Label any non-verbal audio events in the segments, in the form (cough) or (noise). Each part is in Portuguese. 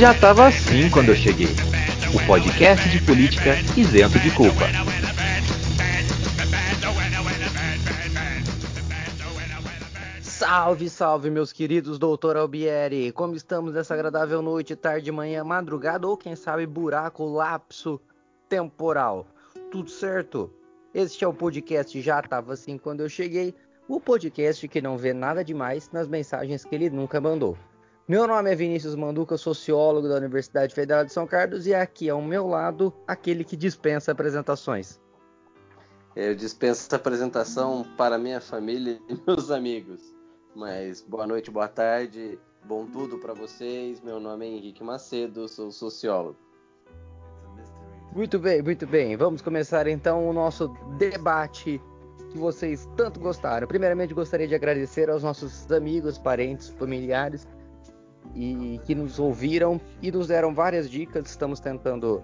Já tava assim quando eu cheguei. O podcast de política isento de culpa. Salve, salve, meus queridos doutor Albieri! Como estamos nessa agradável noite, tarde, manhã, madrugada ou quem sabe buraco, lapso temporal? Tudo certo? Este é o podcast Já Tava Assim Quando Eu Cheguei, o podcast que não vê nada demais nas mensagens que ele nunca mandou. Meu nome é Vinícius Manduca, sociólogo da Universidade Federal de São Carlos e aqui ao meu lado aquele que dispensa apresentações. Eu dispenso essa apresentação para minha família e (laughs) meus amigos. Mas boa noite, boa tarde, bom tudo para vocês. Meu nome é Henrique Macedo, sou sociólogo. Muito bem, muito bem. Vamos começar então o nosso debate que vocês tanto gostaram. Primeiramente, gostaria de agradecer aos nossos amigos, parentes, familiares e que nos ouviram e nos deram várias dicas. Estamos tentando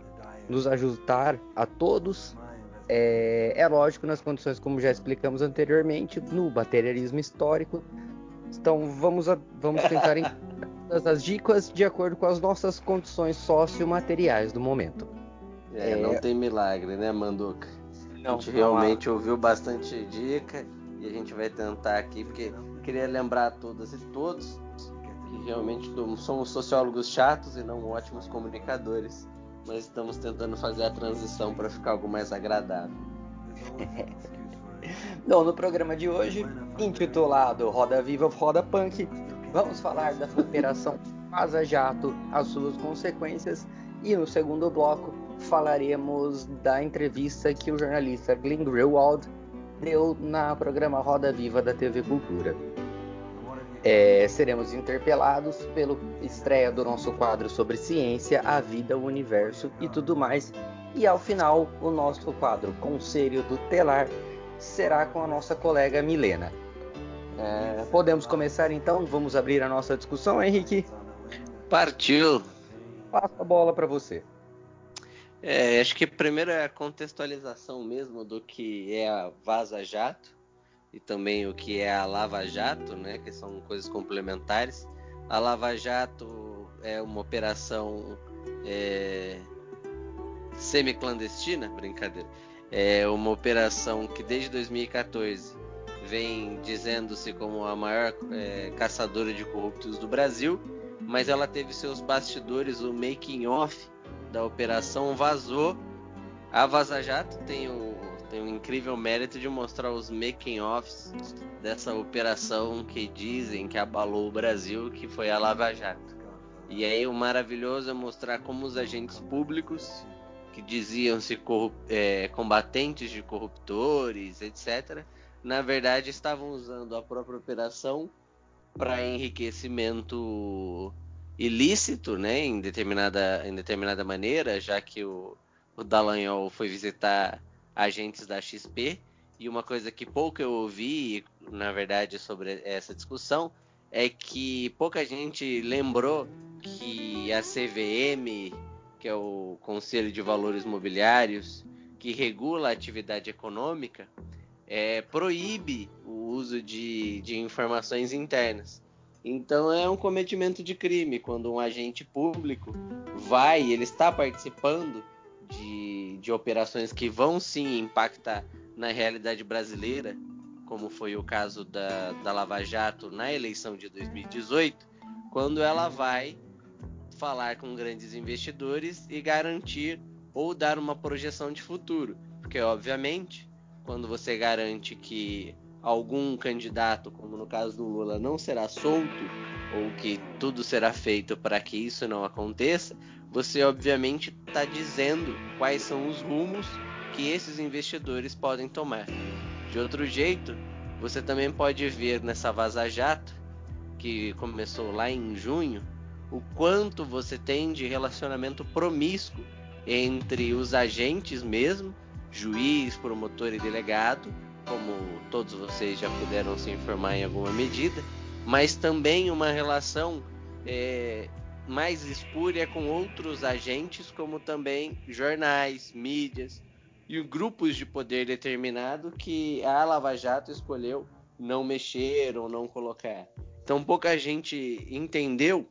nos ajustar a todos. É, é lógico, nas condições como já explicamos anteriormente, no materialismo histórico, então vamos, a, vamos tentar (laughs) as dicas de acordo com as nossas condições sociomateriais do momento. É, é... não tem milagre, né, Manduca? Não, a gente realmente ouviu bastante dica e a gente vai tentar aqui, porque queria lembrar a todas e todos que realmente somos sociólogos chatos e não ótimos comunicadores, mas estamos tentando fazer a transição para ficar algo mais agradável. (laughs) Bom, no programa de hoje, intitulado Roda Viva Roda Punk, vamos falar da Operação Vaza Jato, as suas consequências, e no segundo bloco falaremos da entrevista que o jornalista Glenn Greenwald deu na programa Roda Viva da TV Cultura. É, seremos interpelados pela estreia do nosso quadro sobre ciência, a vida, o universo e tudo mais. E ao final, o nosso quadro Conselho do Telar será com a nossa colega Milena. É, podemos começar então? Vamos abrir a nossa discussão, Henrique? Partiu! Passa a bola para você. É, acho que primeiro é a contextualização mesmo do que é a Vaza Jato e também o que é a Lava Jato, né, que são coisas complementares. A Lava Jato é uma operação é, semi-clandestina, brincadeira, é uma operação que desde 2014 vem dizendo-se como a maior é, caçadora de corruptos do Brasil, mas ela teve seus bastidores, o making off da operação vazou. A Vaza Jato tem o, tem o incrível mérito de mostrar os making offs dessa operação que dizem que abalou o Brasil, que foi a Lava Jato. E aí o maravilhoso é mostrar como os agentes públicos que diziam-se é, combatentes de corruptores, etc., na verdade estavam usando a própria operação para enriquecimento ilícito, né, em determinada, em determinada maneira, já que o, o Dallagnol foi visitar agentes da XP, e uma coisa que pouco eu ouvi, na verdade, sobre essa discussão, é que pouca gente lembrou que a CVM que é o Conselho de Valores Mobiliários, que regula a atividade econômica, é, proíbe o uso de, de informações internas. Então é um cometimento de crime quando um agente público vai, ele está participando de, de operações que vão sim impactar na realidade brasileira, como foi o caso da, da Lava Jato na eleição de 2018, quando ela vai falar com grandes investidores e garantir ou dar uma projeção de futuro. Porque, obviamente, quando você garante que algum candidato, como no caso do Lula, não será solto, ou que tudo será feito para que isso não aconteça, você obviamente está dizendo quais são os rumos que esses investidores podem tomar. De outro jeito, você também pode ver nessa Vaza Jato, que começou lá em junho, o quanto você tem de relacionamento promíscuo entre os agentes mesmo, juiz, promotor e delegado, como todos vocês já puderam se informar em alguma medida, mas também uma relação é, mais espúria com outros agentes, como também jornais, mídias e grupos de poder determinado que a Lava Jato escolheu não mexer ou não colocar. Então pouca gente entendeu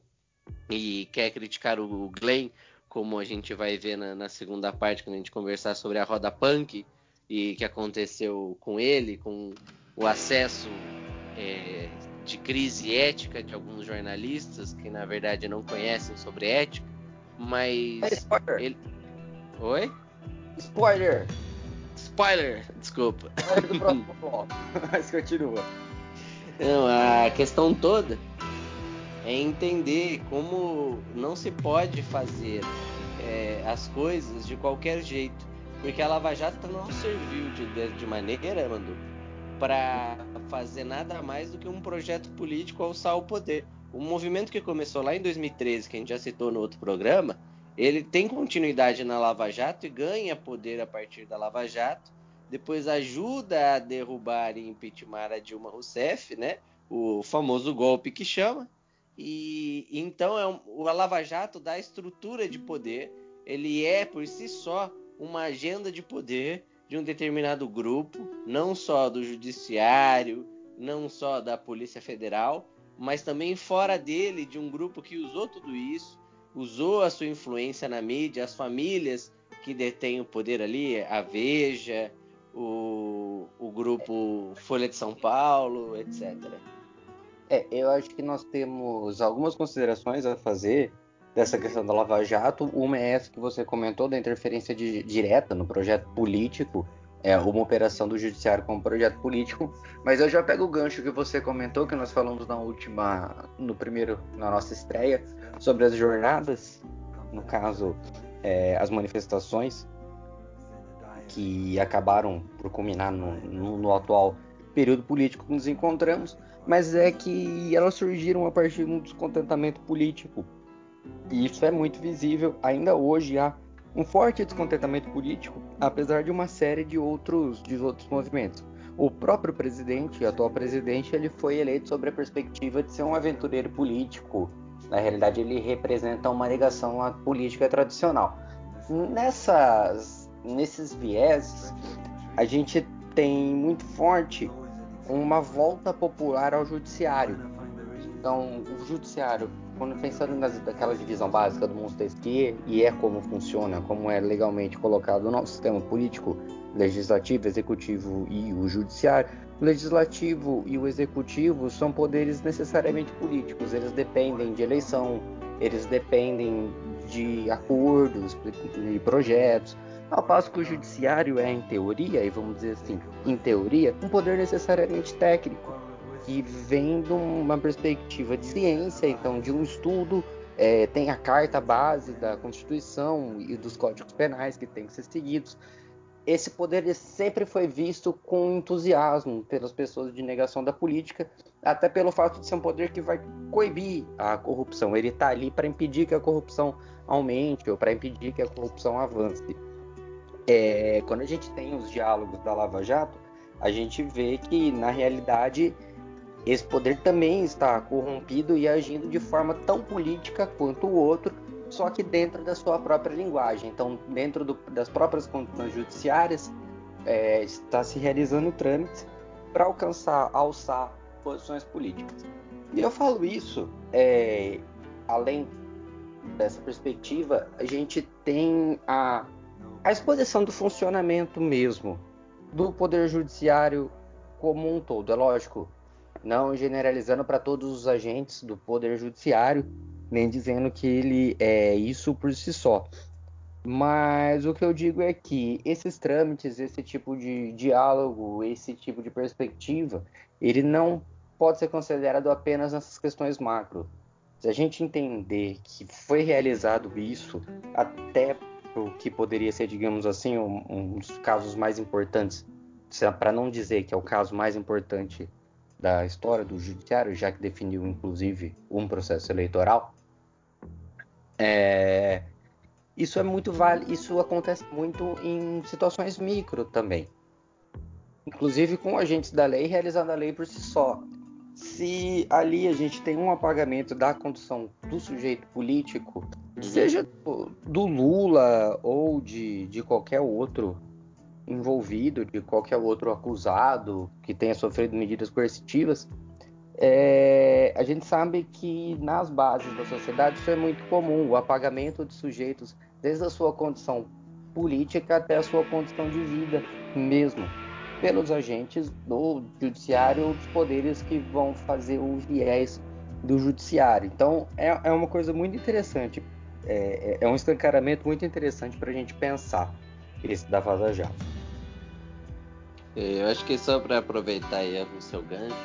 e quer criticar o Glenn, como a gente vai ver na, na segunda parte, quando a gente conversar sobre a roda punk e que aconteceu com ele, com o acesso é, de crise ética de alguns jornalistas que na verdade não conhecem sobre ética, mas é spoiler. ele Oi? Spoiler. Spoiler, desculpa. Spoiler do próximo (laughs) bloco. Mas continua. Não, a questão toda é entender como não se pode fazer é, as coisas de qualquer jeito. Porque a Lava Jato não serviu de, de maneira, Mandu, para fazer nada mais do que um projeto político alçar o poder. O movimento que começou lá em 2013, que a gente já citou no outro programa, ele tem continuidade na Lava Jato e ganha poder a partir da Lava Jato. Depois ajuda a derrubar e impeachment a Dilma Rousseff, né? O famoso golpe que chama. E então é um, o Lava Jato dá estrutura de poder. Ele é por si só uma agenda de poder de um determinado grupo, não só do judiciário, não só da Polícia Federal, mas também fora dele de um grupo que usou tudo isso, usou a sua influência na mídia, as famílias que detêm o poder ali, a Veja, o, o grupo Folha de São Paulo, etc. É, eu acho que nós temos algumas considerações a fazer dessa questão da Lava Jato. Uma é essa que você comentou da interferência de, direta no projeto político, é uma operação do judiciário como projeto político. Mas eu já pego o gancho que você comentou, que nós falamos na última, no primeiro, na nossa estreia, sobre as jornadas, no caso, é, as manifestações que acabaram por culminar no, no, no atual período político que nos encontramos mas é que elas surgiram a partir de um descontentamento político. E isso é muito visível. Ainda hoje há um forte descontentamento político, apesar de uma série de outros, de outros movimentos. O próprio presidente, o atual presidente, ele foi eleito sobre a perspectiva de ser um aventureiro político. Na realidade, ele representa uma ligação à política tradicional. Nessas, nesses vieses, a gente tem muito forte uma volta popular ao judiciário. Então, o judiciário, quando pensando naquela divisão básica do Montesquieu, e é como funciona, como é legalmente colocado nosso sistema político, legislativo, executivo e o judiciário, o legislativo e o executivo são poderes necessariamente políticos, eles dependem de eleição, eles dependem de acordos e projetos, ao passo que o judiciário é, em teoria, e vamos dizer assim, em teoria, um poder necessariamente técnico, que vem de uma perspectiva de ciência, então de um estudo, é, tem a carta base da Constituição e dos códigos penais que têm que ser seguidos. Esse poder sempre foi visto com entusiasmo pelas pessoas de negação da política, até pelo fato de ser um poder que vai coibir a corrupção. Ele está ali para impedir que a corrupção aumente ou para impedir que a corrupção avance é, quando a gente tem os diálogos da Lava Jato, a gente vê que, na realidade, esse poder também está corrompido e agindo de forma tão política quanto o outro, só que dentro da sua própria linguagem. Então, dentro do, das próprias condições judiciárias, é, está se realizando trâmites para alcançar, alçar posições políticas. E eu falo isso, é, além dessa perspectiva, a gente tem a a exposição do funcionamento mesmo do Poder Judiciário como um todo. É lógico, não generalizando para todos os agentes do Poder Judiciário, nem dizendo que ele é isso por si só. Mas o que eu digo é que esses trâmites, esse tipo de diálogo, esse tipo de perspectiva, ele não pode ser considerado apenas nessas questões macro. Se a gente entender que foi realizado isso até o que poderia ser, digamos assim, um, um dos casos mais importantes, para não dizer que é o caso mais importante da história do judiciário, já que definiu inclusive um processo eleitoral. É, isso é muito vale, isso acontece muito em situações micro também. Inclusive com agentes da lei realizando a lei por si só. Se ali a gente tem um apagamento da condição do sujeito político, seja do Lula ou de, de qualquer outro envolvido, de qualquer outro acusado que tenha sofrido medidas coercitivas, É, a gente sabe que nas bases da sociedade isso é muito comum, o apagamento de sujeitos, desde a sua condição política até a sua condição de vida mesmo, pelos agentes do judiciário ou dos poderes que vão fazer o viés do judiciário. Então é, é uma coisa muito interessante, é, é, é um escancaramento muito interessante para a gente pensar esse da Vaza Jato. É, eu acho que só para aproveitar aí o seu gancho,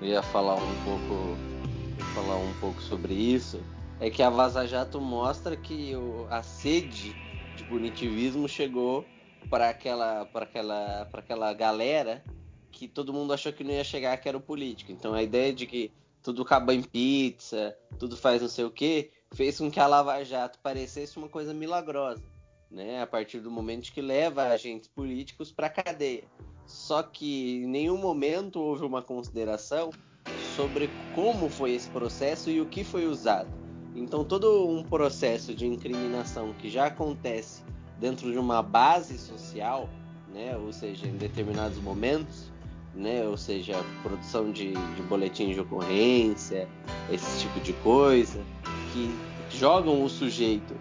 eu ia falar um pouco, falar um pouco sobre isso, é que a Vaza Jato mostra que o, a sede de punitivismo chegou para aquela, para aquela, para aquela galera que todo mundo achou que não ia chegar, que era o político. Então a ideia de que tudo acaba em pizza, tudo faz não sei o que, fez com que a Lava Jato parecesse uma coisa milagrosa, né? A partir do momento que leva agentes políticos para cadeia. Só que em nenhum momento houve uma consideração sobre como foi esse processo e o que foi usado. Então todo um processo de incriminação que já acontece dentro de uma base social, né? Ou seja, em determinados momentos, né? Ou seja, produção de, de boletins de ocorrência, esse tipo de coisa, que jogam o sujeito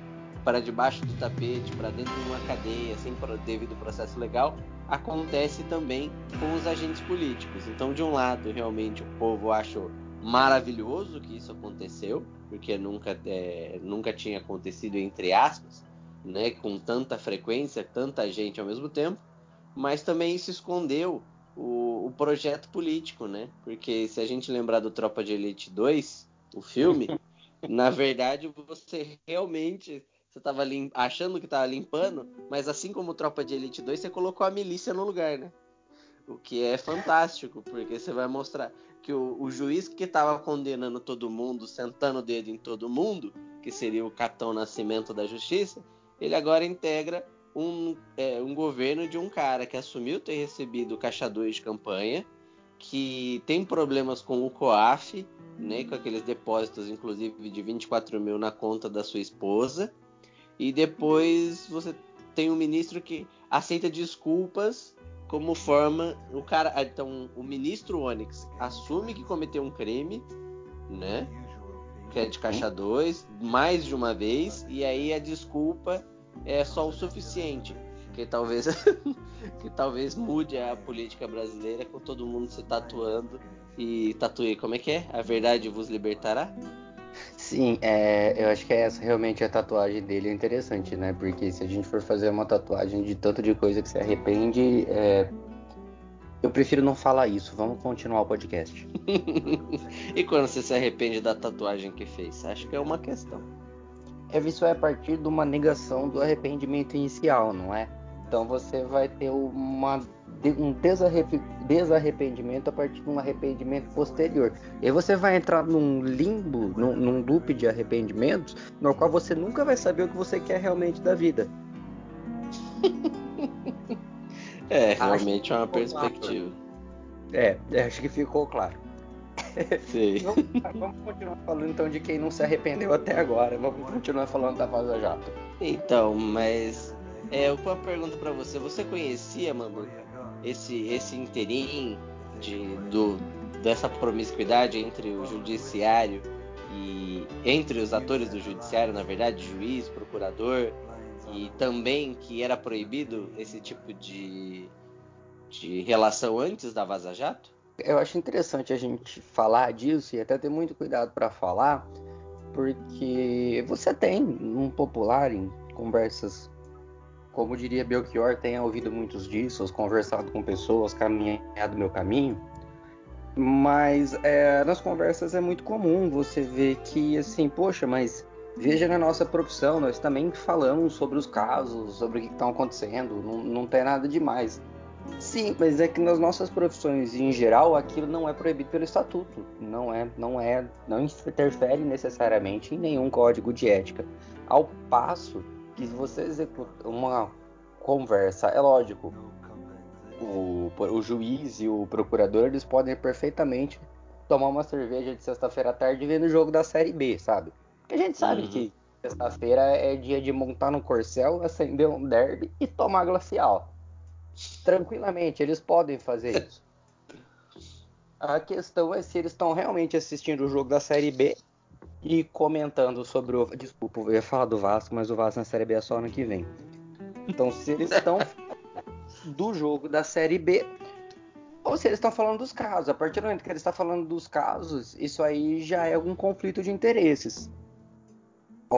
para debaixo do tapete, para dentro de uma cadeia, sem devido processo legal, acontece também com os agentes políticos. Então, de um lado, realmente o povo achou maravilhoso que isso aconteceu, porque nunca, é, nunca tinha acontecido entre aspas, né, com tanta frequência, tanta gente ao mesmo tempo, mas também se escondeu o, o, projeto político, né? Porque se a gente lembrar do Tropa de Elite 2, o filme, (laughs) na verdade você realmente você estava achando que estava limpando, mas assim como Tropa de Elite 2, você colocou a milícia no lugar, né? O que é fantástico, porque você vai mostrar que o, o juiz que estava condenando todo mundo, sentando o dedo em todo mundo, que seria o Capitão Nascimento da Justiça, ele agora integra um, é, um governo de um cara que assumiu ter recebido caixa 2 de campanha, que tem problemas com o COAF, né, com aqueles depósitos, inclusive, de 24 mil na conta da sua esposa. E depois você tem um ministro que aceita desculpas como forma. O cara. Ah, então, o ministro Onyx assume que cometeu um crime, né? Que é de caixa 2, mais de uma vez, e aí a desculpa é só o suficiente. Que talvez, (laughs) que talvez mude a política brasileira com todo mundo se tatuando e tatuei. Como é que é? A verdade vos libertará? Sim, é, eu acho que é essa realmente a tatuagem dele é interessante, né? Porque se a gente for fazer uma tatuagem de tanto de coisa que se arrepende, é... eu prefiro não falar isso. Vamos continuar o podcast. (laughs) e quando você se arrepende da tatuagem que fez? Acho que é uma questão é isso é a partir de uma negação do arrependimento inicial, não é? Então você vai ter uma, um desarrependimento a partir de um arrependimento posterior. E aí você vai entrar num limbo, num, num loop de arrependimentos, no qual você nunca vai saber o que você quer realmente da vida. (laughs) é, realmente é uma perspectiva. É, acho que ficou claro. (laughs) Sim. (laughs) vamos, vamos, continuar falando então de quem não se arrependeu até agora. Vamos continuar falando da Vaza Jato. Então, mas é, uma pergunta para você. Você conhecia, mano, esse esse interim de do dessa promiscuidade entre o judiciário e entre os atores do judiciário, na verdade, juiz, procurador, e também que era proibido esse tipo de de relação antes da Vaza Jato? Eu acho interessante a gente falar disso e até ter muito cuidado para falar, porque você tem um popular em conversas, como diria Belchior, tenha ouvido muitos disso, conversado com pessoas, caminhado meu caminho, mas é, nas conversas é muito comum você ver que, assim, poxa, mas veja na nossa profissão, nós também falamos sobre os casos, sobre o que estão acontecendo, não, não tem nada demais. Sim, mas é que nas nossas profissões em geral aquilo não é proibido pelo estatuto, não é, não é, não interfere necessariamente em nenhum código de ética. Ao passo que se você executa uma conversa, é lógico, o, o juiz e o procurador eles podem perfeitamente tomar uma cerveja de sexta-feira à tarde vendo o jogo da série B, sabe? Porque a gente sabe uhum. que sexta-feira é dia de montar no corcel, acender um derby e tomar glacial tranquilamente, eles podem fazer isso. (laughs) A questão é se eles estão realmente assistindo o jogo da Série B e comentando sobre o. Desculpa, eu ia falar do Vasco, mas o Vasco na Série B é só ano que vem. Então, se eles estão do jogo da Série B ou se eles estão falando dos casos. A partir do momento que ele está falando dos casos, isso aí já é algum conflito de interesses.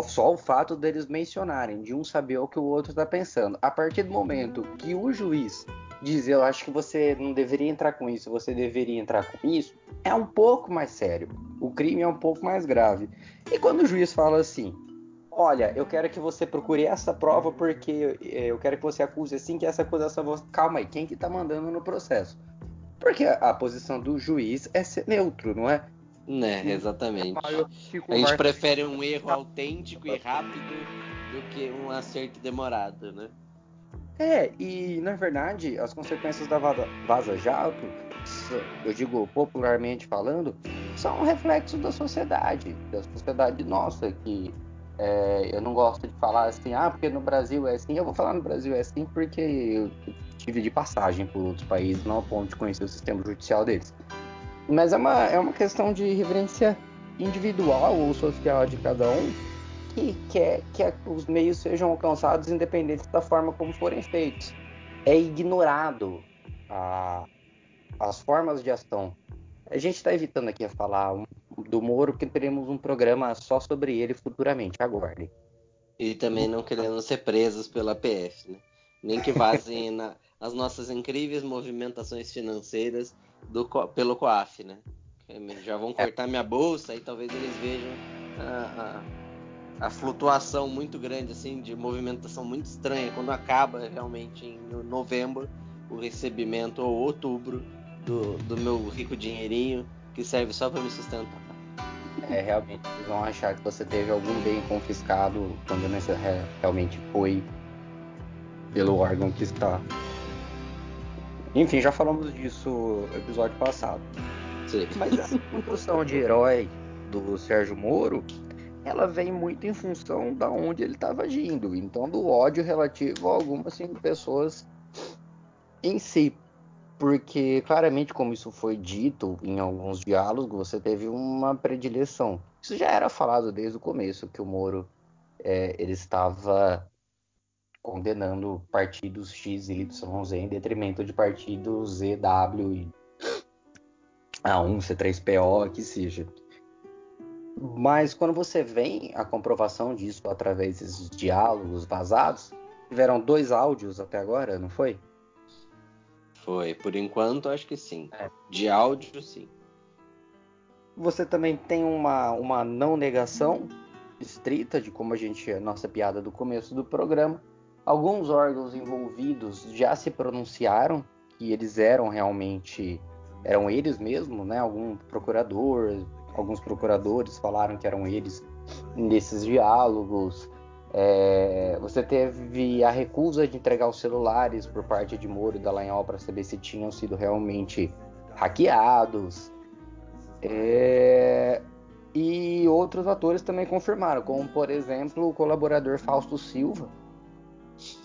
Só o fato deles mencionarem, de um saber o que o outro está pensando. A partir do momento que o juiz diz, eu acho que você não deveria entrar com isso, você deveria entrar com isso, é um pouco mais sério. O crime é um pouco mais grave. E quando o juiz fala assim, olha, eu quero que você procure essa prova porque eh, eu quero que você acuse assim que essa acusação... Calma aí, quem que tá mandando no processo? Porque a, a posição do juiz é ser neutro, não é? Né, exatamente. A gente prefere um erro autêntico e rápido do que um acerto demorado, né? É, e na verdade, as consequências da Vaza Jato, eu digo popularmente falando, são um reflexo da sociedade, da sociedade nossa, que é, eu não gosto de falar assim, ah, porque no Brasil é assim, eu vou falar no Brasil é assim porque eu tive de passagem por outros países, não a ponto de conhecer o sistema judicial deles. Mas é uma, é uma questão de reverência individual ou social de cada um que quer que os meios sejam alcançados independente da forma como forem feitos. É ignorado a, as formas de ação. A gente está evitando aqui a falar do Moro porque teremos um programa só sobre ele futuramente, aguardem. E também não querendo ser presos pela PF, né? Nem que vazem (laughs) na, as nossas incríveis movimentações financeiras do, pelo COAF, né? Já vão é. cortar minha bolsa e talvez eles vejam a, a, a, flutuação muito grande, assim, de movimentação muito estranha quando acaba realmente em novembro o recebimento ou outubro do, do meu rico dinheirinho que serve só para me sustentar. É, realmente, eles vão achar que você teve algum bem confiscado quando realmente foi pelo órgão que está enfim, já falamos disso no episódio passado. Sim. Mas a construção de herói do Sérgio Moro, ela vem muito em função da onde ele estava agindo. Então, do ódio relativo a algumas cinco pessoas em si. Porque, claramente, como isso foi dito em alguns diálogos, você teve uma predileção. Isso já era falado desde o começo, que o Moro é, ele estava condenando partidos X, Y, Z em detrimento de partidos Z, W e A1, C3PO, que seja. Mas quando você vem a comprovação disso através desses diálogos vazados, tiveram dois áudios até agora, não foi? Foi, por enquanto acho que sim. É. De áudio, sim. Você também tem uma, uma não negação estrita de como a gente, a nossa piada do começo do programa, Alguns órgãos envolvidos já se pronunciaram que eles eram realmente eram eles mesmos, né? Algum procurador, alguns procuradores falaram que eram eles nesses diálogos. É, você teve a recusa de entregar os celulares por parte de Moro e Dallagnol para saber se tinham sido realmente hackeados. É, e outros atores também confirmaram, como por exemplo o colaborador Fausto Silva,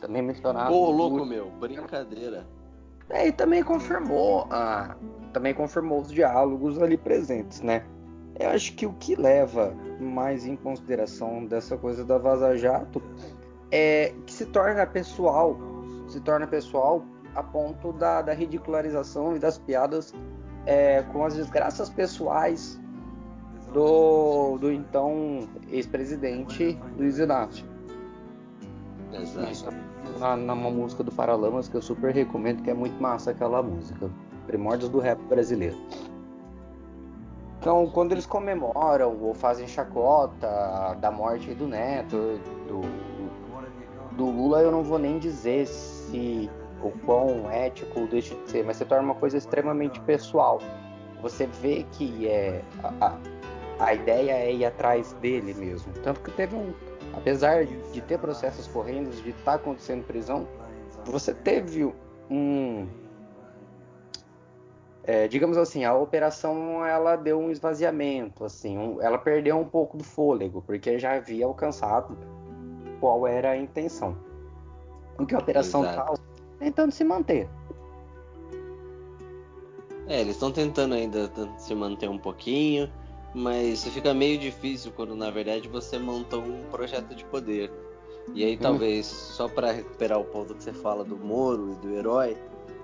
também mencionado. Ô, louco meu, brincadeira. É, e também confirmou, ah, também confirmou os diálogos ali presentes, né? Eu acho que o que leva mais em consideração dessa coisa da Vaza Jato é que se torna pessoal, se torna pessoal a ponto da, da ridicularização e das piadas é, com as desgraças pessoais do, do então ex-presidente Luiz Inácio. Exato. Na, numa música do Paralamas que eu super recomendo, que é muito massa aquela música. Primórdios do rap brasileiro. Então, quando eles comemoram ou fazem chacota da morte do Neto, do, do Lula, eu não vou nem dizer se o quão ético deixa de ser, mas se torna uma coisa extremamente pessoal. Você vê que é, a, a, ideia é ir atrás dele mesmo. Tanto que teve um, apesar de ter processos correndo, de estar tá acontecendo prisão, você teve um, é, digamos assim, a operação ela deu um esvaziamento, assim, um, ela perdeu um pouco do fôlego, porque já havia alcançado qual era a intenção. O que a operação está tentando se manter. É, eles estão tentando ainda se manter um pouquinho, mas fica meio difícil quando na verdade você montou um projeto de poder. E aí hum. talvez, só para recuperar o ponto que você fala do Moro e do herói,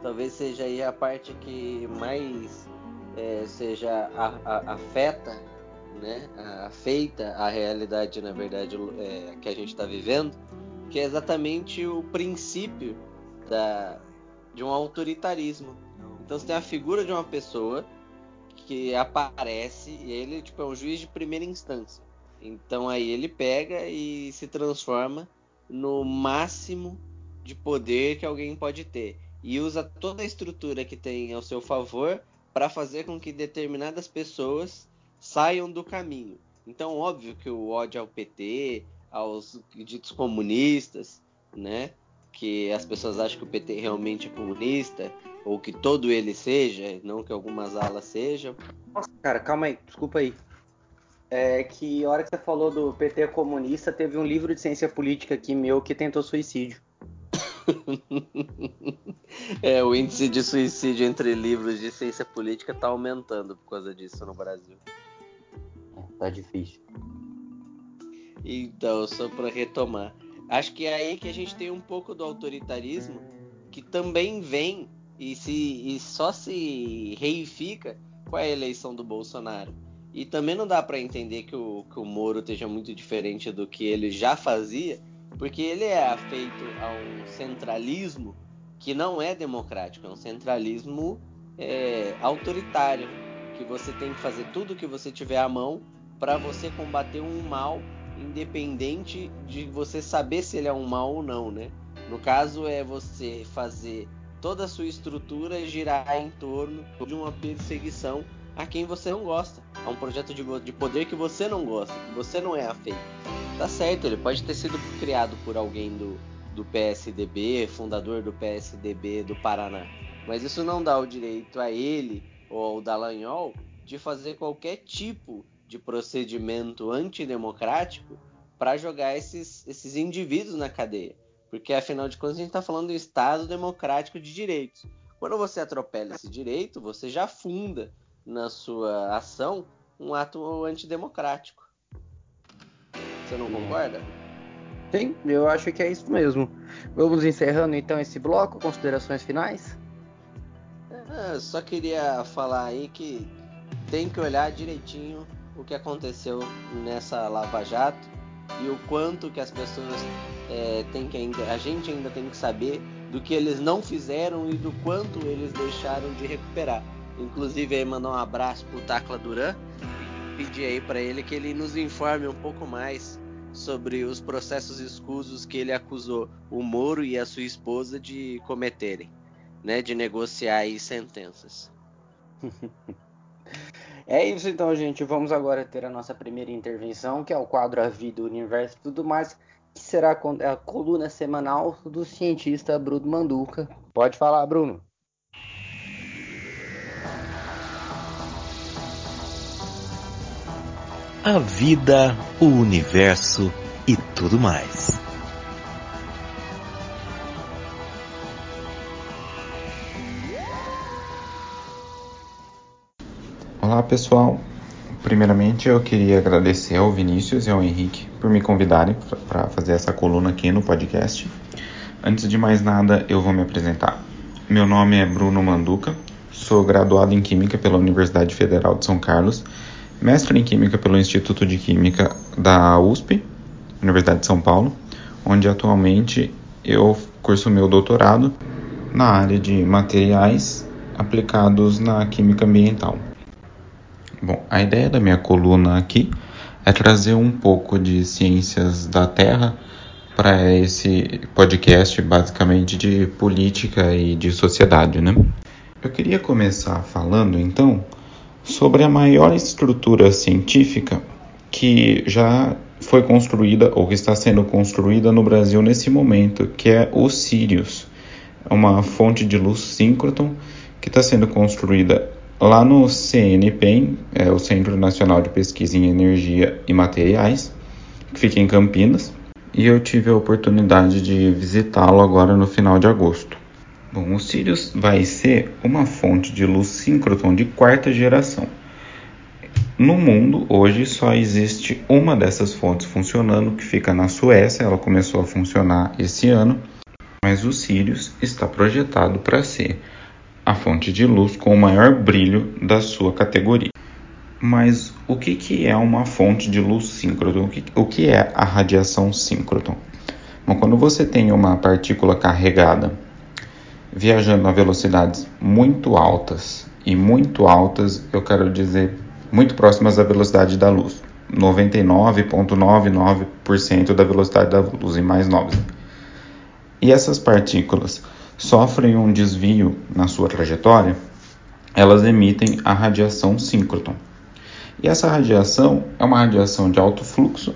talvez seja aí a parte que mais é, seja a, a, afeta, né, afeita a realidade na verdade é, que a gente está vivendo, que é exatamente o princípio da, de um autoritarismo. Então você tem a figura de uma pessoa que aparece e ele tipo, é um juiz de primeira instância. Então aí ele pega e se transforma no máximo de poder que alguém pode ter e usa toda a estrutura que tem ao seu favor para fazer com que determinadas pessoas saiam do caminho. Então, óbvio que o ódio ao PT, aos ditos comunistas, né? Que as pessoas acham que o PT realmente é comunista, ou que todo ele seja, não que algumas alas sejam. Nossa, cara, calma aí, desculpa aí. É que a hora que você falou do PT comunista, teve um livro de ciência política aqui meu que tentou suicídio. É, o índice de suicídio entre livros de ciência política tá aumentando por causa disso no Brasil. É, tá difícil. Então, só para retomar, acho que é aí que a gente tem um pouco do autoritarismo que também vem e, se, e só se reifica com a eleição do Bolsonaro. E também não dá para entender que o, que o Moro esteja muito diferente do que ele já fazia, porque ele é afeito a um centralismo que não é democrático, é um centralismo é, autoritário, que você tem que fazer tudo o que você tiver à mão para você combater um mal independente de você saber se ele é um mal ou não, né? No caso é você fazer toda a sua estrutura girar em torno de uma perseguição a quem você não gosta, a um projeto de, de poder que você não gosta, que você não é afeito. Tá certo, ele pode ter sido criado por alguém do, do PSDB, fundador do PSDB do Paraná, mas isso não dá o direito a ele ou ao Dallagnol de fazer qualquer tipo de procedimento antidemocrático para jogar esses, esses indivíduos na cadeia. Porque afinal de contas a gente está falando do Estado democrático de direitos. Quando você atropela esse direito, você já funda na sua ação um ato antidemocrático. Você não concorda? Sim, eu acho que é isso mesmo. Vamos encerrando então esse bloco, considerações finais? É, só queria falar aí que tem que olhar direitinho o que aconteceu nessa Lava Jato e o quanto que as pessoas é, têm que ainda, a gente ainda tem que saber do que eles não fizeram e do quanto eles deixaram de recuperar. Inclusive aí mandar um abraço pro Tacla Duran pedir aí para ele que ele nos informe um pouco mais sobre os processos escusos que ele acusou o Moro e a sua esposa de cometerem, né, de negociar aí sentenças. (laughs) É isso então, gente. Vamos agora ter a nossa primeira intervenção, que é o quadro A Vida, o Universo e tudo mais, que será a coluna semanal do cientista Bruno Manduca. Pode falar, Bruno. A vida, o universo e tudo mais. Olá pessoal, primeiramente eu queria agradecer ao Vinícius e ao Henrique por me convidarem para fazer essa coluna aqui no podcast. Antes de mais nada, eu vou me apresentar. Meu nome é Bruno Manduca, sou graduado em Química pela Universidade Federal de São Carlos, mestre em Química pelo Instituto de Química da USP, Universidade de São Paulo, onde atualmente eu curso meu doutorado na área de materiais aplicados na química ambiental. Bom, a ideia da minha coluna aqui é trazer um pouco de ciências da Terra para esse podcast, basicamente de política e de sociedade, né? Eu queria começar falando então sobre a maior estrutura científica que já foi construída ou que está sendo construída no Brasil nesse momento, que é o Sirius, é uma fonte de luz síncroton que está sendo construída Lá no CNPEM, é o Centro Nacional de Pesquisa em Energia e Materiais, que fica em Campinas, e eu tive a oportunidade de visitá-lo agora no final de agosto. Bom, o Sirius vai ser uma fonte de luz síncroton de quarta geração. No mundo, hoje só existe uma dessas fontes funcionando, que fica na Suécia. Ela começou a funcionar esse ano, mas o Sirius está projetado para ser a fonte de luz com o maior brilho da sua categoria. Mas o que, que é uma fonte de luz síncroton? O que, é a radiação síncroton? Bom, quando você tem uma partícula carregada viajando a velocidades muito altas, e muito altas eu quero dizer muito próximas da velocidade da luz, 99,99% da velocidade da luz e mais 9. E essas partículas sofrem um desvio na sua trajetória, elas emitem a radiação síncroton. E essa radiação é uma radiação de alto fluxo,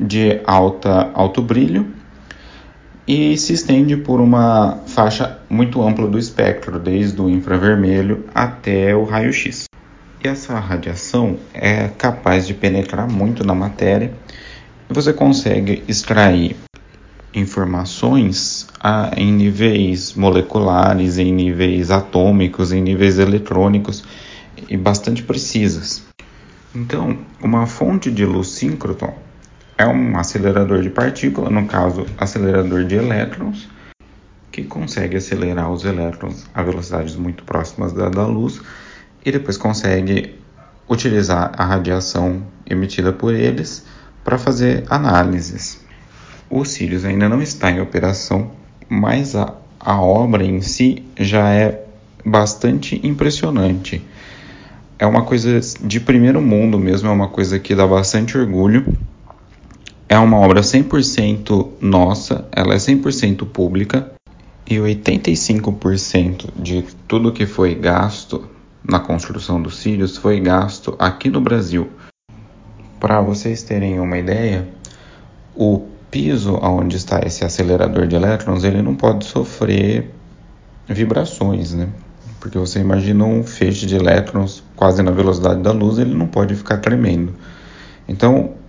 de alta, alto brilho e se estende por uma faixa muito ampla do espectro, desde o infravermelho até o raio-x. E essa radiação é capaz de penetrar muito na matéria e você consegue extrair informações a, em níveis moleculares, em níveis atômicos, em níveis eletrônicos e bastante precisas. Então, uma fonte de luz síncroton é um acelerador de partícula, no caso, acelerador de elétrons, que consegue acelerar os elétrons a velocidades muito próximas da, da luz e depois consegue utilizar a radiação emitida por eles para fazer análises. O Sirius ainda não está em operação, mas a, a obra em si já é bastante impressionante. É uma coisa de primeiro mundo mesmo, é uma coisa que dá bastante orgulho. É uma obra 100% nossa, ela é 100% pública e 85% de tudo que foi gasto na construção dos Sirius foi gasto aqui no Brasil. Para vocês terem uma ideia, o piso onde está esse acelerador de elétrons, ele não pode sofrer vibrações, né? Porque você imagina um feixe de elétrons quase na velocidade da luz, ele não pode ficar tremendo. Então,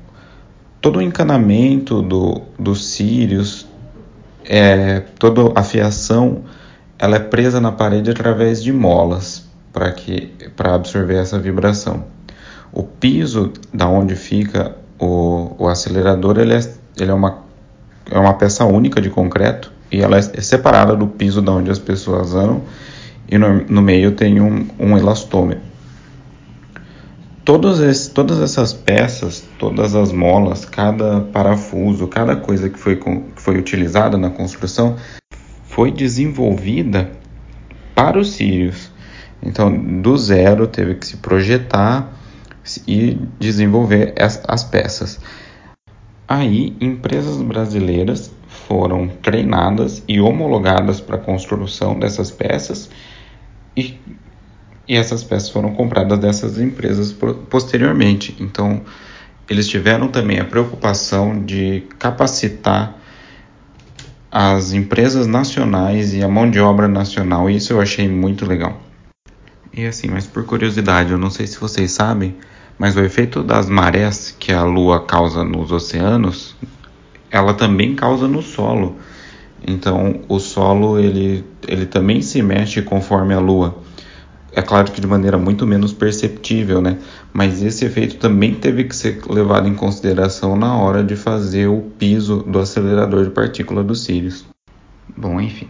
todo o encanamento do, dos Sirius, é, toda a fiação, ela é presa na parede através de molas para que para absorver essa vibração. O piso da onde fica o, o acelerador ele, é, ele é, uma, é uma peça única de concreto e ela é separada do piso da onde as pessoas andam e no, no meio tem um, um elastômetro. Todos esse, todas essas peças, todas as molas, cada parafuso, cada coisa que foi, que foi utilizada na construção foi desenvolvida para os Sirius. Então, do zero, teve que se projetar e desenvolver as, as peças. Aí, empresas brasileiras foram treinadas e homologadas para a construção dessas peças e, e essas peças foram compradas dessas empresas posteriormente. Então, eles tiveram também a preocupação de capacitar as empresas nacionais e a mão de obra nacional, e isso eu achei muito legal. E assim, mas por curiosidade, eu não sei se vocês sabem, mas o efeito das marés que a Lua causa nos oceanos, ela também causa no solo. Então, o solo ele, ele também se mexe conforme a Lua. É claro que de maneira muito menos perceptível, né? Mas esse efeito também teve que ser levado em consideração na hora de fazer o piso do acelerador de partícula do Sirius. Bom, enfim,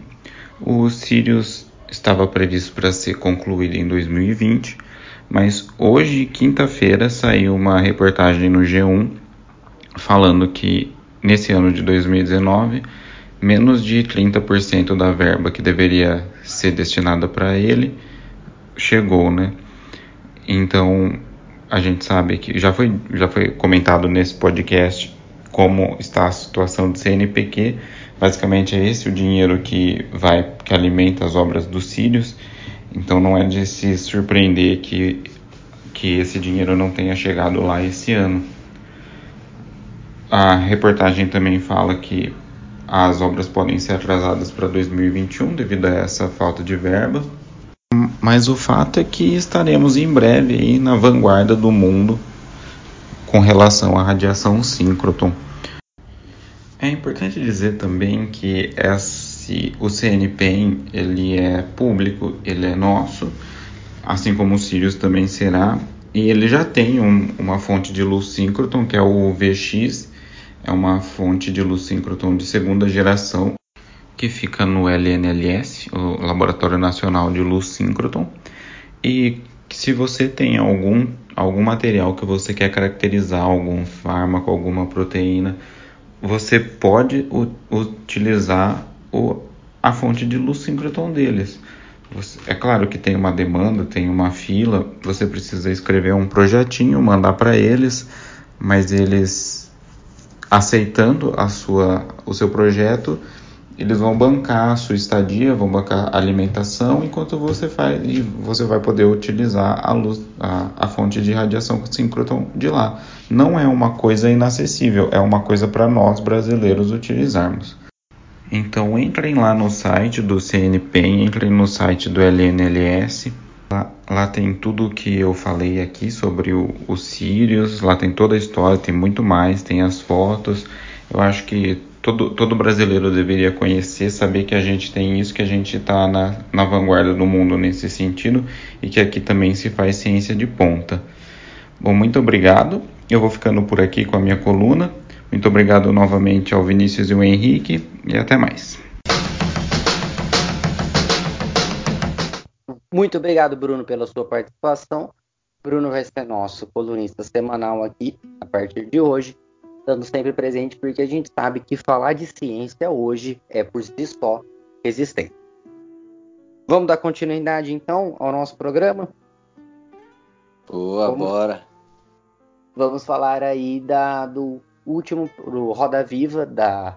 o Sirius estava previsto para ser concluído em 2020, mas hoje, quinta-feira, saiu uma reportagem no G1 falando que nesse ano de 2019, menos de 30% da verba que deveria ser destinada para ele chegou, né? Então, a gente sabe que já foi, já foi comentado nesse podcast como está a situação do CNPq, Basicamente é esse o dinheiro que vai que alimenta as obras dos sírios. Então não é de se surpreender que que esse dinheiro não tenha chegado lá esse ano. A reportagem também fala que as obras podem ser atrasadas para 2021 devido a essa falta de verba. Mas o fato é que estaremos em breve aí na vanguarda do mundo com relação à radiação síncroton. É importante dizer também que se o CNPEM ele é público, ele é nosso, assim como o Sirius também será, e ele já tem um, uma fonte de luz síncroton, que é o VX, é uma fonte de luz síncroton de segunda geração, que fica no LNLS, o Laboratório Nacional de Luz Síncroton, e se você tem algum, algum material que você quer caracterizar, algum fármaco, alguma proteína, você pode utilizar o, a fonte de luz síncroton deles. Você, é claro que tem uma demanda, tem uma fila, você precisa escrever um projetinho, mandar para eles, mas eles aceitando a sua, o seu projeto, eles vão bancar a sua estadia, vão bancar a alimentação, enquanto você faz e você vai poder utilizar a luz, a, a fonte de radiação síncroton de lá. Não é uma coisa inacessível, é uma coisa para nós brasileiros utilizarmos. Então entrem lá no site do CNPEM, entrem no site do LNLS. Lá, lá tem tudo o que eu falei aqui sobre o, o Sirius, lá tem toda a história, tem muito mais, tem as fotos. Eu acho que todo, todo brasileiro deveria conhecer, saber que a gente tem isso, que a gente está na, na vanguarda do mundo nesse sentido e que aqui também se faz ciência de ponta. Bom, muito obrigado. Eu vou ficando por aqui com a minha coluna. Muito obrigado novamente ao Vinícius e ao Henrique e até mais. Muito obrigado, Bruno, pela sua participação. Bruno vai ser nosso colunista semanal aqui a partir de hoje estando sempre presente, porque a gente sabe que falar de ciência hoje é por si só resistente. Vamos dar continuidade então ao nosso programa? Boa, vamos, bora. Vamos falar aí da, do último do Roda Viva da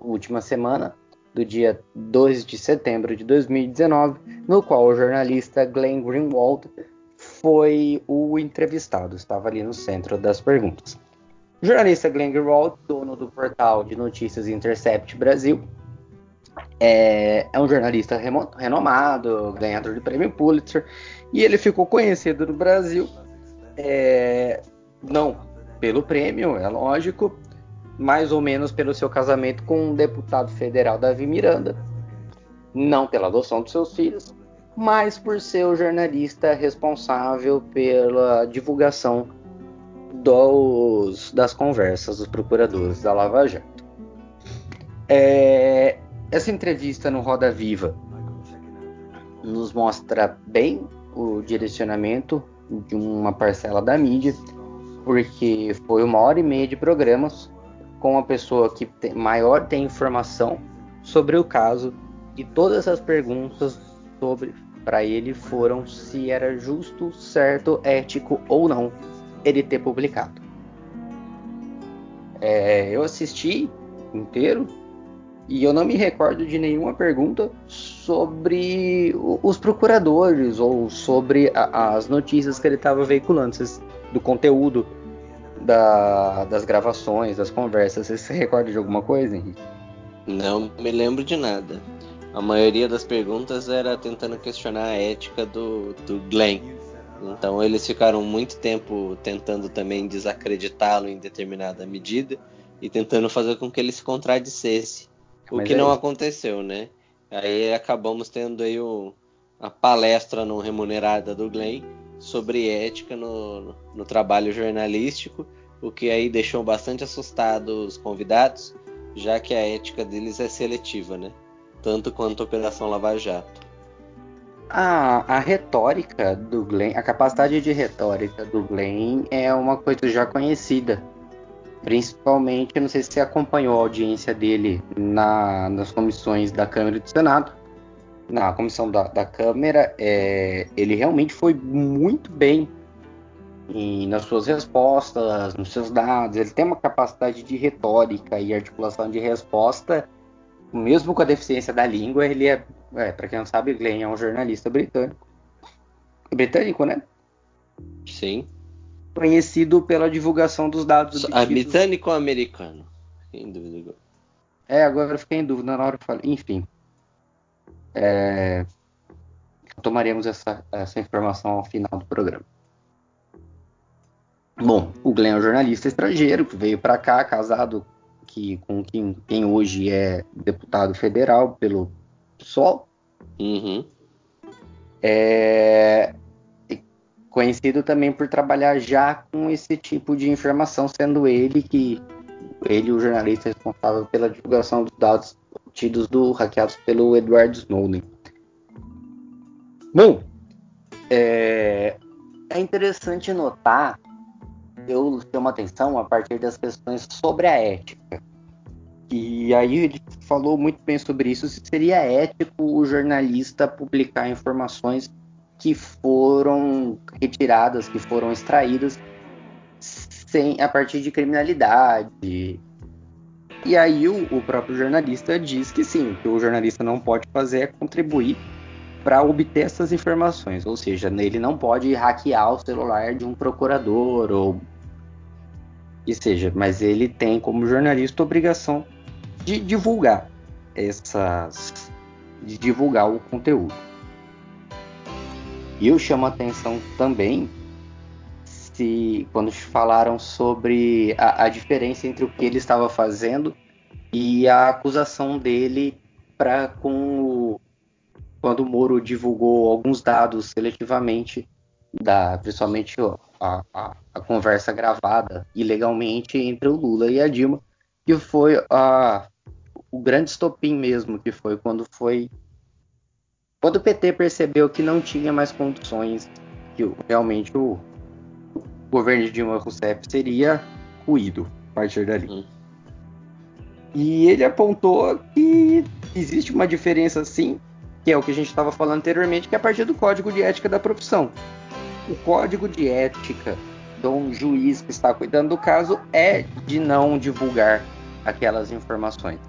última semana, do dia 2 de setembro de 2019, no qual o jornalista Glenn Greenwald foi o entrevistado, estava ali no centro das perguntas. O jornalista Glenn Greenwald, dono do portal de notícias Intercept Brasil, é, é um jornalista renomado, ganhador do prêmio Pulitzer, e ele ficou conhecido no Brasil, é, não pelo prêmio, é lógico, mais ou menos pelo seu casamento com o deputado federal Davi Miranda, não pela adoção dos seus filhos, mas por ser o jornalista responsável pela divulgação dos, das conversas dos procuradores da Lava Jato. É, essa entrevista no Roda Viva nos mostra bem o direcionamento de uma parcela da mídia, porque foi uma hora e meia de programas com uma pessoa que tem, maior tem informação sobre o caso e todas as perguntas sobre para ele foram se era justo, certo, ético ou não ele ter publicado. É, eu assisti inteiro e eu não me recordo de nenhuma pergunta sobre os procuradores ou sobre a, as notícias que ele estava veiculando, do conteúdo da, das gravações, das conversas. Você se recorda de alguma coisa, Henrique? Não me lembro de nada. A maioria das perguntas era tentando questionar a ética do, do Glenn. Então eles ficaram muito tempo tentando também desacreditá-lo em determinada medida e tentando fazer com que ele se contradissesse, o Mas que é não aconteceu, né? Aí acabamos tendo aí o, a palestra não remunerada do Glenn sobre ética no, no trabalho jornalístico, o que aí deixou bastante assustados os convidados, já que a ética deles é seletiva, né? Tanto quanto a Operação Lava Jato. A, a retórica do Glenn, a capacidade de retórica do Glenn é uma coisa já conhecida. Principalmente, não sei se você acompanhou a audiência dele na, nas comissões da Câmara e do Senado. Na comissão da, da Câmara, é, ele realmente foi muito bem em, nas suas respostas, nos seus dados. Ele tem uma capacidade de retórica e articulação de resposta, mesmo com a deficiência da língua, ele é é, pra quem não sabe, Glenn é um jornalista britânico. Britânico, né? Sim. Conhecido pela divulgação dos dados. A britânico ou americano? Em dúvida. É, agora eu fiquei em dúvida na hora que falei. Enfim. É... Tomaremos essa, essa informação ao final do programa. Bom, o Glenn é um jornalista estrangeiro que veio para cá, casado que, com quem, quem hoje é deputado federal pelo PSOL. Uhum. É conhecido também por trabalhar já com esse tipo de informação, sendo ele que ele o jornalista responsável pela divulgação dos dados obtidos do hackeados pelo Edward Snowden. Bom, é, é interessante notar, eu chamo atenção a partir das questões sobre a ética. E aí ele falou muito bem sobre isso, se seria ético o jornalista publicar informações que foram retiradas, que foram extraídas sem, a partir de criminalidade. E aí o, o próprio jornalista diz que sim, que o jornalista não pode fazer é contribuir para obter essas informações, ou seja, ele não pode hackear o celular de um procurador ou que seja, mas ele tem como jornalista obrigação de divulgar essas de divulgar o conteúdo. E eu chamo a atenção também se quando falaram sobre a, a diferença entre o que ele estava fazendo e a acusação dele para com o quando o Moro divulgou alguns dados seletivamente, da, principalmente a, a, a, conversa gravada ilegalmente entre o Lula e a Dilma, que foi a, o grande estopim mesmo, que foi quando foi quando o PT percebeu que não tinha mais condições, que realmente o, governo de Dilma Rousseff seria ruído a partir dali. Hum. E ele apontou que existe uma diferença sim que é o que a gente estava falando anteriormente, que é a partir do código de ética da profissão. O código de ética do juiz que está cuidando do caso é de não divulgar aquelas informações.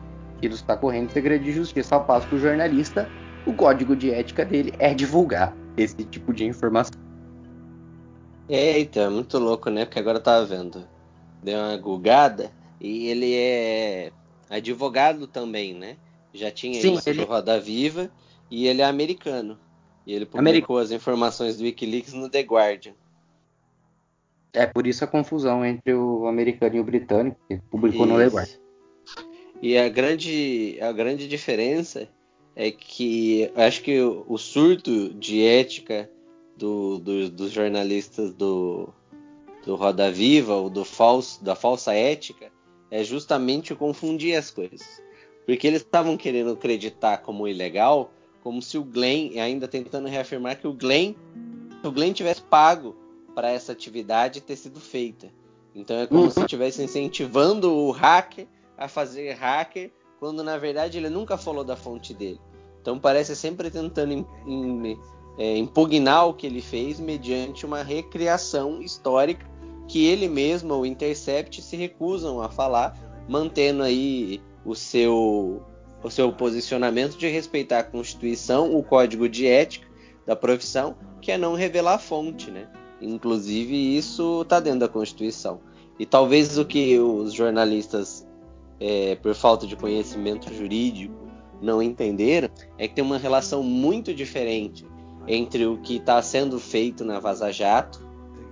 Ele está correndo segredo de justiça, ao passo que o jornalista, o código de ética dele é divulgar esse tipo de informação. É, então, é muito louco, né? Porque agora eu tava vendo. Deu uma gulgada e ele é advogado também, né? Já tinha Sim, isso ele... Roda Viva e ele é americano. E ele publicou as informações do Wikileaks no The Guardian. É por isso a confusão entre o americano e o britânico, que publicou isso. no The Guardian. E a grande, a grande diferença é que acho que o, o surto de ética do, do, dos jornalistas do, do Roda Viva, ou do falso, da falsa ética, é justamente confundir as coisas. Porque eles estavam querendo acreditar como ilegal como se o Glenn, ainda tentando reafirmar que o Glenn, o Glenn tivesse pago para essa atividade ter sido feita. Então é como uhum. se estivesse incentivando o hacker a fazer hacker, quando na verdade ele nunca falou da fonte dele. Então parece sempre tentando in, in, é, impugnar o que ele fez mediante uma recriação histórica que ele mesmo, o Intercept, se recusam a falar, mantendo aí o seu o seu posicionamento de respeitar a Constituição, o código de ética da profissão, que é não revelar a fonte, né? Inclusive isso está dentro da Constituição. E talvez o que os jornalistas, é, por falta de conhecimento jurídico, não entenderam é que tem uma relação muito diferente entre o que está sendo feito na Vaza Jato,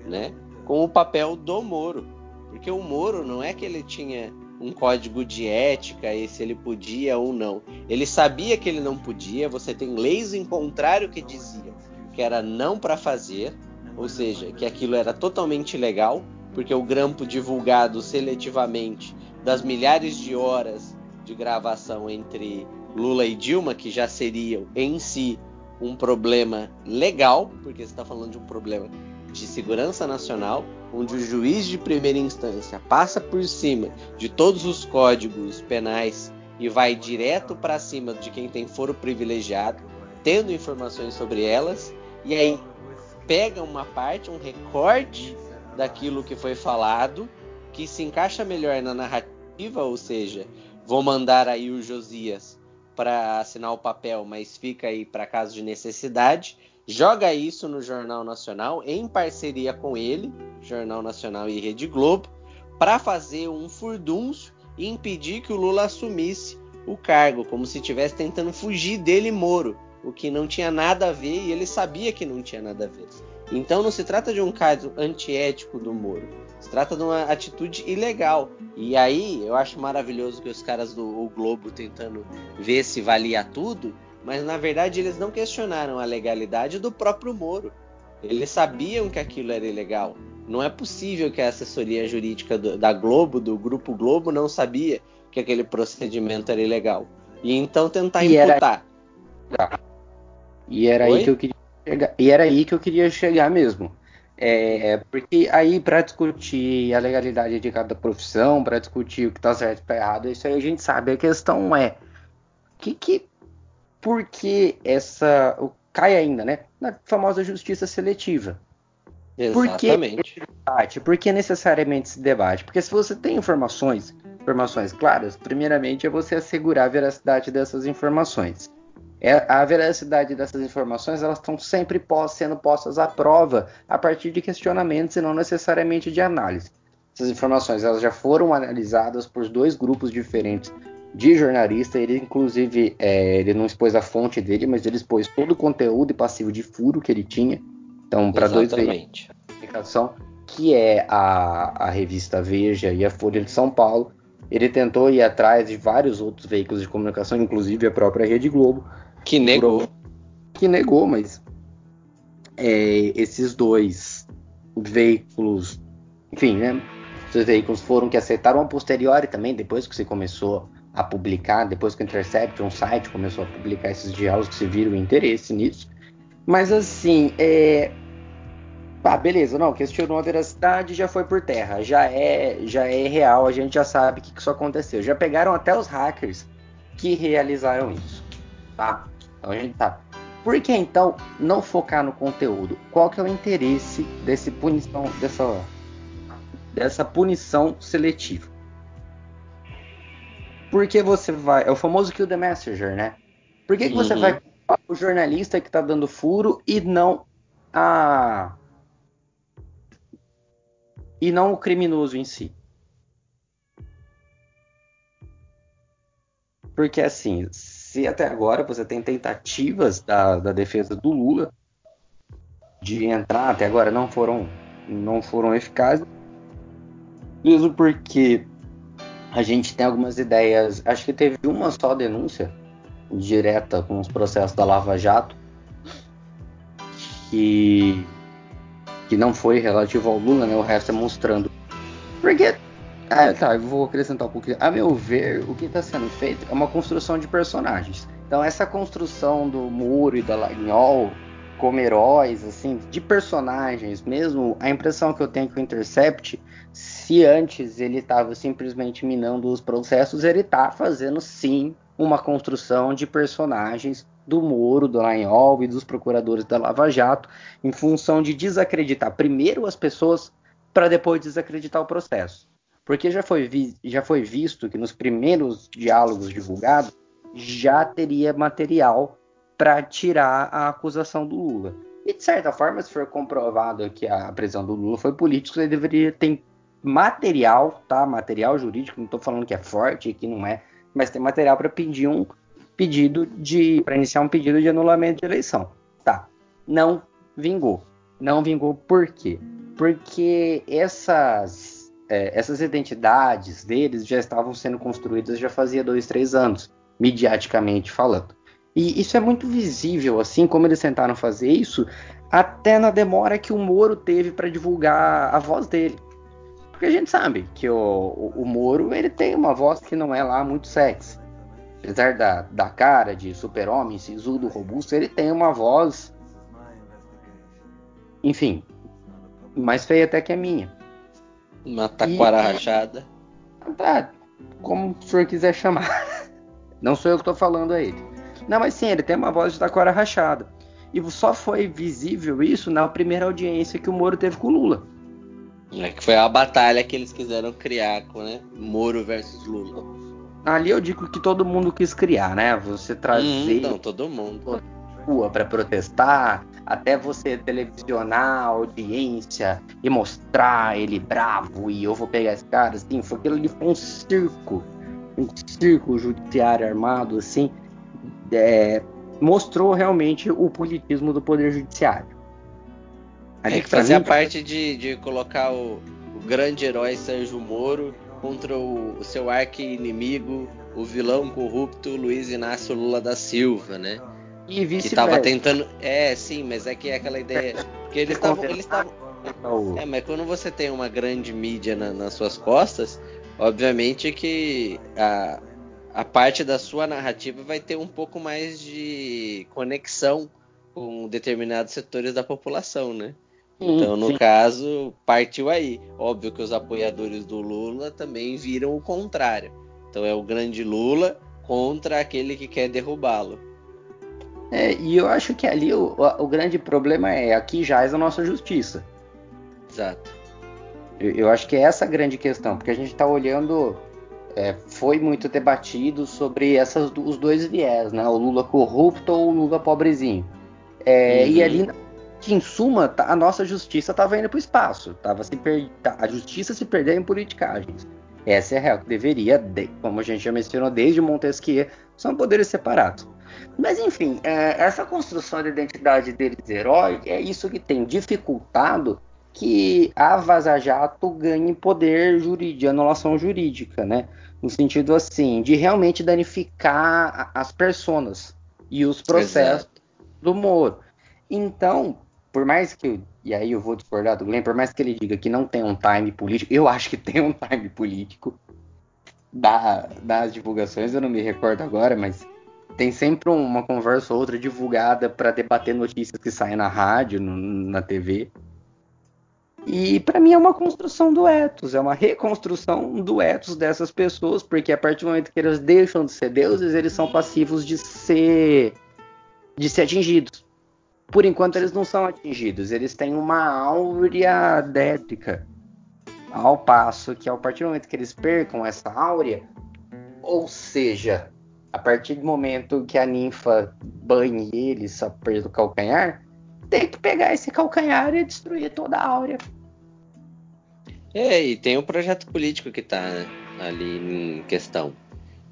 né, com o papel do Moro, porque o Moro não é que ele tinha um código de ética e se ele podia ou não. Ele sabia que ele não podia, você tem leis em contrário que diziam que era não para fazer, ou seja, que aquilo era totalmente ilegal, porque o grampo divulgado seletivamente das milhares de horas de gravação entre Lula e Dilma, que já seriam em si um problema legal, porque você está falando de um problema de segurança nacional, onde o juiz de primeira instância passa por cima de todos os códigos penais e vai direto para cima de quem tem foro privilegiado, tendo informações sobre elas, e aí pega uma parte, um recorte daquilo que foi falado, que se encaixa melhor na narrativa, ou seja, vou mandar aí o Josias para assinar o papel, mas fica aí para caso de necessidade joga isso no Jornal Nacional em parceria com ele, Jornal Nacional e Rede Globo, para fazer um furdúncio e impedir que o Lula assumisse o cargo, como se estivesse tentando fugir dele Moro, o que não tinha nada a ver e ele sabia que não tinha nada a ver. Então não se trata de um caso antiético do Moro. Se trata de uma atitude ilegal. E aí eu acho maravilhoso que os caras do Globo tentando ver se valia tudo, mas na verdade eles não questionaram a legalidade do próprio Moro. Eles sabiam que aquilo era ilegal. Não é possível que a assessoria jurídica do, da Globo, do Grupo Globo, não sabia que aquele procedimento era ilegal. E então tentar E era- imputar. E era Oi? aí que eu queria chegar. E era aí que eu queria chegar mesmo. É, porque aí para discutir a legalidade de cada profissão, para discutir o que tá certo e tá errado, isso aí a gente sabe. A questão é que que por que essa o- cai ainda, né? Na famosa justiça seletiva. Por que- Exatamente. debate? Por que necessariamente esse debate? Porque se você tem informações, informações claras, primeiramente é você assegurar a veracidade dessas informações. É, a veracidade dessas informações elas estão sempre pós- sendo postas à prova a partir de questionamentos e não necessariamente de análise. Essas informações elas já foram analisadas por dois grupos diferentes de jornalista. Ele inclusive é, ele não expôs a fonte dele, mas ele expôs todo o conteúdo e passivo de furo que ele tinha. Então para dois veículos Exatamente. comunicação, que é a, a revista Veja e a Folha de São Paulo. Ele tentou ir atrás de vários outros veículos de comunicação, inclusive a própria Rede Globo, Que negou. que negou, mas é, esses dois veículos, enfim, né? Esses veículos foram que aceitaram a posteriori também, depois que você começou a publicar, depois que o Intercept, um site, começou a publicar esses diálogos, que se viram interesse nisso. Mas assim, é, ah, beleza, não, questionou a veracidade, já foi por terra, já é, já é real, a gente já sabe que isso aconteceu. Já pegaram até os hackers que realizaram isso, tá? Então a gente tá. Por que então não focar no conteúdo? Qual que é o interesse desse punição, dessa, dessa punição seletiva? Porque você vai, é o famoso kill the messenger, né? Por que, que você Uhum. vai culpar o jornalista que tá dando furo e não a e não o criminoso em si. Porque assim, se até agora você tem tentativas da, da defesa do Lula de entrar, até agora não foram não foram eficazes, mesmo porque a gente tem algumas ideias, acho que teve uma só denúncia direta com os processos da Lava Jato que que não foi relativo ao Lula, né? O resto é mostrando. Porque. Ah, tá, eu vou acrescentar um pouquinho. A meu ver, o que está sendo feito é uma construção de personagens. Então, essa construção do Muro e da Lagnol como heróis, assim, de personagens mesmo, a impressão que eu tenho com o Intercept, se antes ele estava simplesmente minando os processos, ele tá fazendo sim uma construção de personagens do Moro, do Lagnol e dos procuradores da Lava Jato, em função de desacreditar primeiro as pessoas para depois desacreditar o processo. Porque já foi, vi já foi visto que nos primeiros diálogos divulgados já teria material para tirar a acusação do Lula. E de certa forma, se for comprovado que a prisão do Lula foi política, ele deveria ter material, tá? Material jurídico, não estou falando que é forte, que não é, mas tem material para pedir um pedido de para iniciar um pedido de anulamento de eleição. Tá. Não vingou. Não vingou por quê? Porque essas é, essas identidades deles já estavam sendo construídas já fazia dois, três anos, mediaticamente falando. E isso é muito visível, assim como eles tentaram fazer isso, até na demora que o Moro teve para divulgar a voz dele. Porque a gente sabe que o, o, o Moro ele tem uma voz que não é lá muito sexy. Apesar da, da cara de super-homem, sisudo, robusto, ele tem uma voz. Enfim, mais feia até que a minha. Uma taquara rachada. Tá, como o senhor quiser chamar. (laughs) Não sou eu que tô falando a ele. Não, mas sim, ele tem uma voz de taquara rachada. E só foi visível isso na primeira audiência que o Moro teve com o Lula. É que foi a batalha que eles quiseram criar com, né? Moro versus Lula. Ali eu digo que todo mundo quis criar, né? Você trazer Hum, então, todo mundo. Rua para protestar, até você televisionar a audiência e mostrar ele bravo e eu vou pegar esse cara, assim, foi aquilo ali foi um circo, um circo judiciário armado, assim, é, mostrou realmente o politismo do poder judiciário. Tem que fazer mim, a parte de, de colocar o, o, grande herói Sérgio Moro contra o, o seu arqui-inimigo, o vilão corrupto Luiz Inácio Lula da Silva, né? E vice Que tava tentando. É, sim, mas é que é aquela ideia. Porque eles (laughs) estavam. Eles estavam. É, mas quando você tem uma grande mídia na, nas suas costas, obviamente que a, a parte da sua narrativa vai ter um pouco mais de conexão com determinados setores da população, né? Então, no sim. caso, partiu aí. Óbvio que os apoiadores do Lula também viram o contrário. Então é o grande Lula contra aquele que quer derrubá-lo. É, e eu acho que ali o, o, grande problema é aqui já é a nossa justiça. Exato. Eu, eu acho que é essa a grande questão, porque a gente está olhando é, foi muito debatido sobre essas, os dois viés, né? O Lula corrupto ou o Lula pobrezinho. É, uhum. E ali, em suma, tá, a nossa justiça estava indo para o espaço. Tava se per... Tá, a justiça se perdeu em politicagens. Essa é a real que deveria, como a gente já mencionou desde Montesquieu, são poderes separados. Mas enfim, é, essa construção da identidade deles herói é isso que tem dificultado que a Vaza Jato ganhe poder jurídico, anulação jurídica, né? No sentido assim, de realmente danificar as personas e os processos Exato. do Moro. Então, por mais que, e aí eu vou discordar do Glenn, por mais que ele diga que não tem um time político, eu acho que tem um time político da, das divulgações, eu não me recordo agora, mas tem sempre uma conversa ou outra divulgada para debater notícias que saem na rádio, no, na TV. E para mim é uma construção do ethos, é uma reconstrução do ethos dessas pessoas, porque a partir do momento que eles deixam de ser deuses, eles são passivos de ser de ser atingidos. Por enquanto eles não são atingidos, eles têm uma áurea détrica. Ao passo que a partir do momento que eles percam essa áurea, ou seja, a partir do momento que a ninfa banhe eles a perda do calcanhar, tem que pegar esse calcanhar e destruir toda a áurea. É, e tem um projeto político que está ali em questão.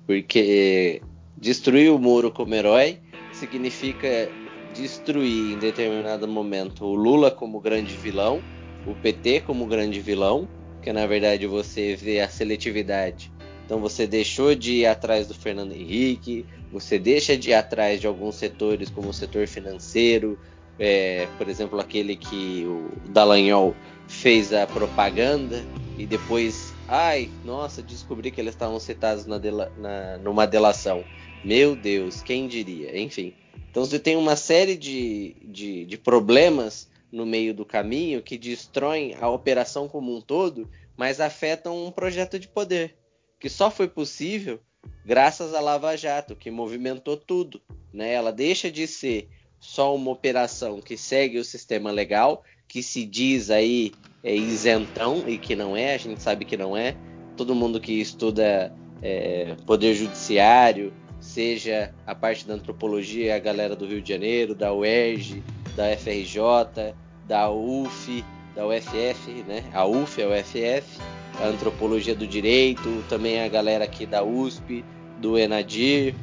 Porque destruir o muro como herói significa destruir em determinado momento o Lula como grande vilão, o PT como grande vilão, que na verdade você vê a seletividade. Então você deixou de ir atrás do Fernando Henrique, você deixa de ir atrás de alguns setores como o setor financeiro, é, por exemplo, aquele que o Dallagnol fez a propaganda e depois, ai, nossa, descobri que eles estavam citados na, dela, na numa delação. Meu Deus, quem diria? Enfim. Então você tem uma série de, de, de problemas no meio do caminho que destroem a operação como um todo, mas afetam um projeto de poder que só foi possível graças à Lava Jato, que movimentou tudo. Né? Ela deixa de ser só uma operação que segue o sistema legal, que se diz aí é isentão e que não é, a gente sabe que não é. Todo mundo que estuda é, poder judiciário, seja a parte da antropologia, a galera do Rio de Janeiro, da UERJ, da FRJ, da UF, da UFF, né? A UF é a UFF, a antropologia do direito, também a galera aqui da USP, do Enadir,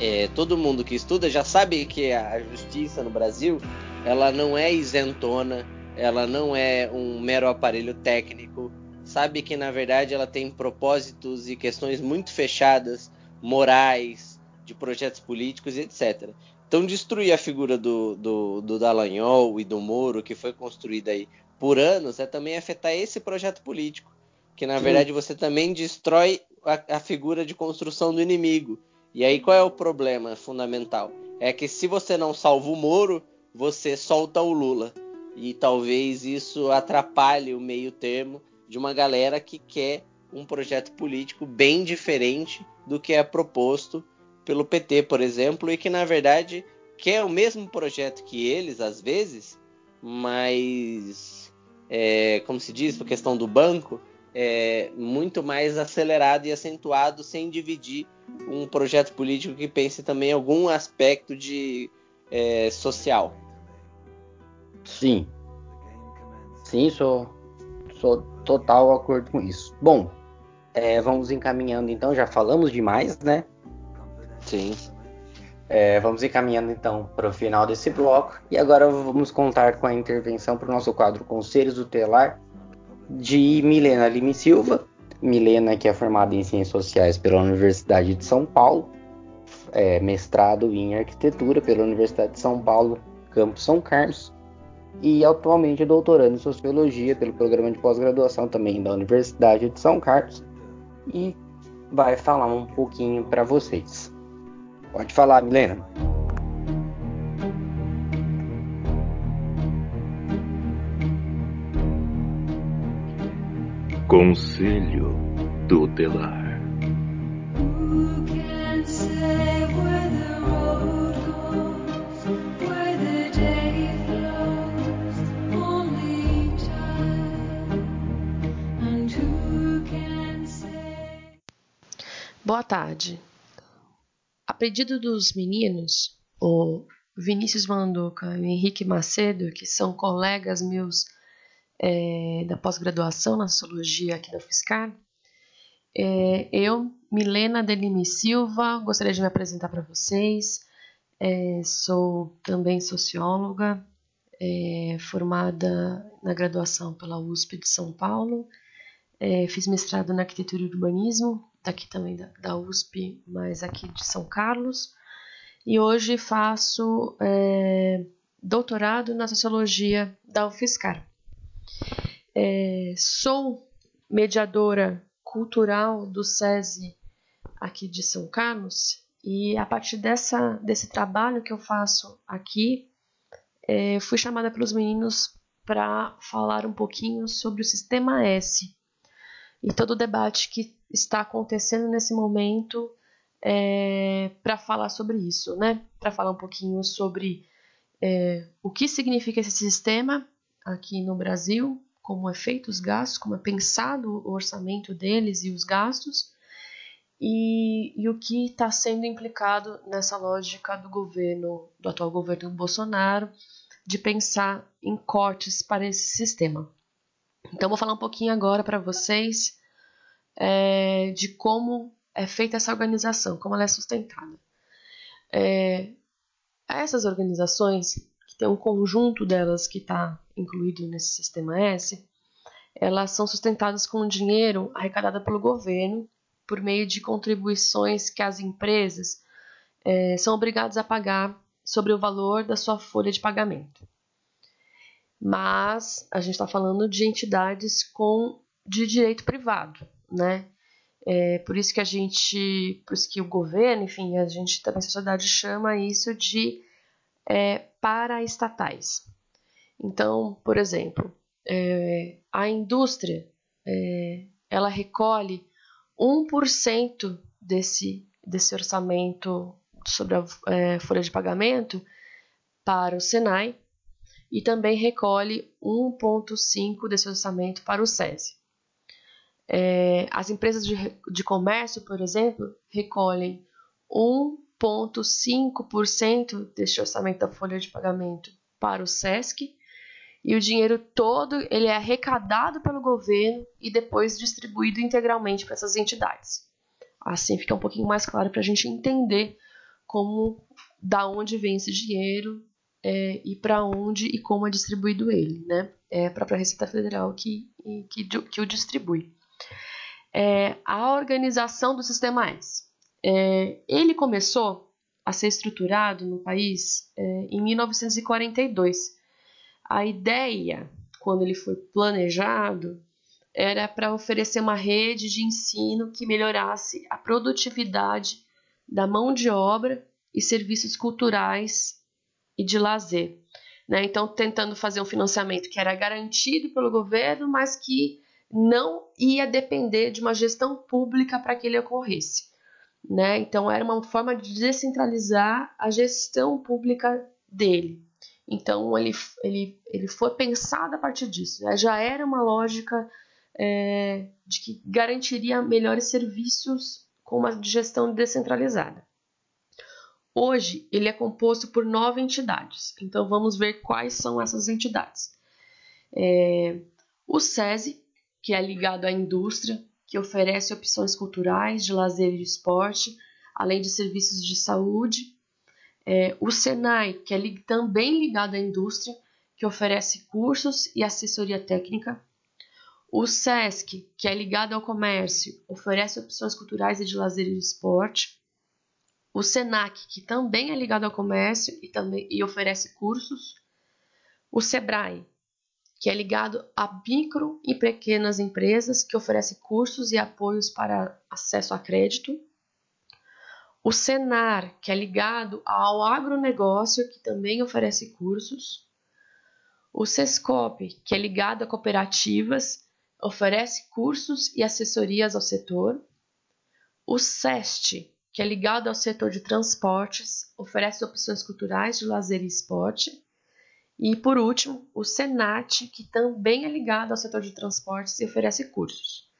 é, todo mundo que estuda já sabe que a justiça no Brasil ela não é isentona, ela não é um mero aparelho técnico, sabe que na verdade ela tem propósitos e questões muito fechadas, morais, de projetos políticos e etc. Então destruir a figura do, do, do Dallagnol e do Moro, que foi construída aí por anos, é também afetar esse projeto político, que na Sim. verdade você também destrói a, a figura de construção do inimigo e aí qual é o problema fundamental? É que se você não salva o Moro, você solta o Lula. E talvez isso atrapalhe o meio termo de uma galera que quer um projeto político bem diferente do que é proposto pelo PT, por exemplo, e que na verdade quer o mesmo projeto que eles, às vezes, mas, é, como se diz, por questão do banco, é, muito mais acelerado e acentuado, sem dividir um projeto político que pense também em algum aspecto de é, social. Sim. Sim, sou, sou total acordo com isso. Bom, é, vamos encaminhando então, já falamos demais, né? Sim. É, vamos ir caminhando então para o final desse bloco e agora vamos contar com a intervenção para o nosso quadro Conselhos Tutelar de Milena Lime Silva. Milena, que é formada em Ciências Sociais pela Universidade de São Paulo, é, mestrado em Arquitetura pela Universidade de São Paulo, Campus São Carlos, e atualmente é doutorando em Sociologia pelo programa de pós-graduação também da Universidade de São Carlos, e vai falar um pouquinho para vocês. Pode falar, Milena. Conselho Tutelar. Boa tarde. Pedido dos meninos, o Vinícius Manduca e o Henrique Macedo, que são colegas meus é, da pós-graduação na Sociologia aqui da UFSCar, é, eu, Milena Delime Silva, gostaria de me apresentar para vocês. É, sou também socióloga, é, formada na graduação pela USP de São Paulo. É, fiz mestrado na arquitetura e urbanismo, daqui também da, da, USP, mas aqui de São Carlos. E hoje faço é, doutorado na sociologia da UFSCar. É, sou mediadora cultural do SESI aqui de São Carlos e a partir dessa, desse trabalho que eu faço aqui, é, fui chamada pelos meninos para falar um pouquinho sobre o sistema S e todo o debate que está acontecendo nesse momento é, para falar sobre isso, né? Para falar um pouquinho sobre é, o que significa esse sistema aqui no Brasil, como é feito os gastos, como é pensado o orçamento deles e os gastos, e, e o que está sendo implicado nessa lógica do governo, do atual governo Bolsonaro, de pensar em cortes para esse sistema. Então, vou falar um pouquinho agora para vocês é, de como é feita essa organização, como ela é sustentada. É, essas organizações, que tem um conjunto delas que está incluído nesse sistema S, elas são sustentadas com dinheiro arrecadado pelo governo por meio de contribuições que as empresas é, são obrigadas a pagar sobre o valor da sua folha de pagamento. Mas a gente está falando de entidades com de direito privado, né? É, por isso que a gente, por isso que o governo, enfim, a gente também a sociedade chama isso de é, paraestatais. Então, por exemplo, é, a indústria é, ela recolhe 1% desse, desse orçamento sobre a é, folha de pagamento para o Senai e também recolhe 1,5% desse orçamento para o SESI. É, as empresas de, de comércio, por exemplo, recolhem 1,5% deste orçamento da folha de pagamento para o SESC e o dinheiro todo ele é arrecadado pelo governo e depois distribuído integralmente para essas entidades. Assim fica um pouquinho mais claro para a gente entender como, da onde vem esse dinheiro é, e para onde e como é distribuído ele, né? É a própria Receita Federal que, que, que o distribui. É, a organização do sistema S. É, ele começou a ser estruturado no país é, em 1942 a ideia, quando ele foi planejado, era para oferecer uma rede de ensino que melhorasse a produtividade da mão de obra e serviços culturais e de lazer. Né? Então, tentando fazer um financiamento que era garantido pelo governo, mas que não ia depender de uma gestão pública para que ele ocorresse. Né? Então, era uma forma de descentralizar a gestão pública dele. Então ele, ele, ele foi pensado a partir disso. Né? Já era uma lógica é, de que garantiria melhores serviços com uma gestão descentralizada. Hoje ele é composto por nove entidades. Então vamos ver quais são essas entidades. É, o SESI, que é ligado à indústria, que oferece opções culturais, de lazer e de esporte, além de serviços de saúde É, o Senai, que é li também ligado à indústria, que oferece cursos e assessoria técnica. O SESC, que é ligado ao comércio, oferece opções culturais e de lazer e de esporte. O SENAC, que também é ligado ao comércio e, também, e oferece cursos. O SEBRAE, que é ligado a micro e pequenas empresas, que oferece cursos e apoios para acesso a crédito. O Senar, que é ligado ao agronegócio, que também oferece cursos. O Sescop, que é ligado a cooperativas, oferece cursos e assessorias ao setor. O SEST, que é ligado ao setor de transportes, oferece opções culturais de lazer e esporte. E por último, o Senat, que também é ligado ao setor de transportes e oferece cursos.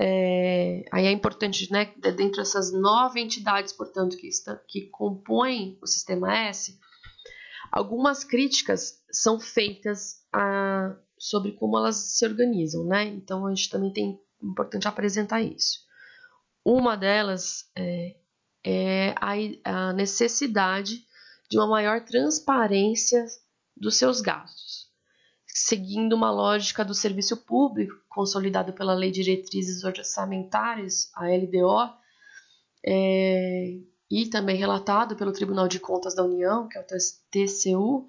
É, aí é importante, né, dentre essas nove entidades, portanto, que, está, que compõem o sistema S, algumas críticas são feitas a, sobre como elas se organizam, né? Então a gente também tem importante apresentar isso. Uma delas é, é a, a necessidade de uma maior transparência dos seus gastos. Seguindo uma lógica do serviço público, consolidado pela Lei de Diretrizes Orçamentárias, a LDO, é, e também relatado pelo Tribunal de Contas da União, que é o TCU,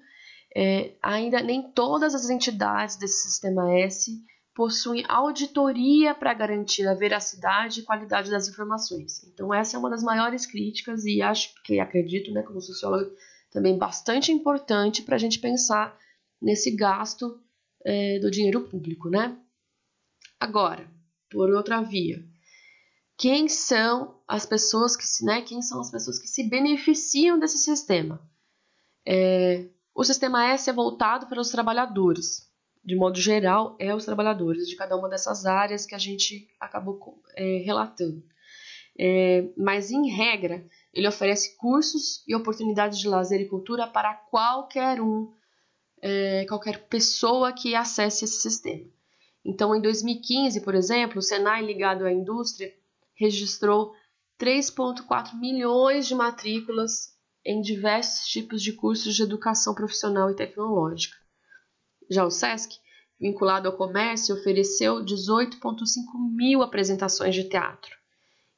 é, ainda nem todas as entidades desse sistema S possuem auditoria para garantir a veracidade e qualidade das informações. Então essa é uma das maiores críticas e acho que acredito, né, como sociólogo, também bastante importante para a gente pensar nesse gasto é, do dinheiro público, né? Agora, por outra via, quem são as pessoas que se, né, quem são as pessoas que se beneficiam desse sistema? É, o sistema S é voltado para os trabalhadores, de modo geral, é os trabalhadores de cada uma dessas áreas que a gente acabou é, relatando. É, mas, em regra, ele oferece cursos e oportunidades de lazer e cultura para qualquer um é, qualquer pessoa que acesse esse sistema. Então, em 2015, por exemplo, o Senai ligado à indústria registrou 3,4 milhões de matrículas em diversos tipos de cursos de educação profissional e tecnológica. Já o SESC, vinculado ao comércio, ofereceu 18,5 mil apresentações de teatro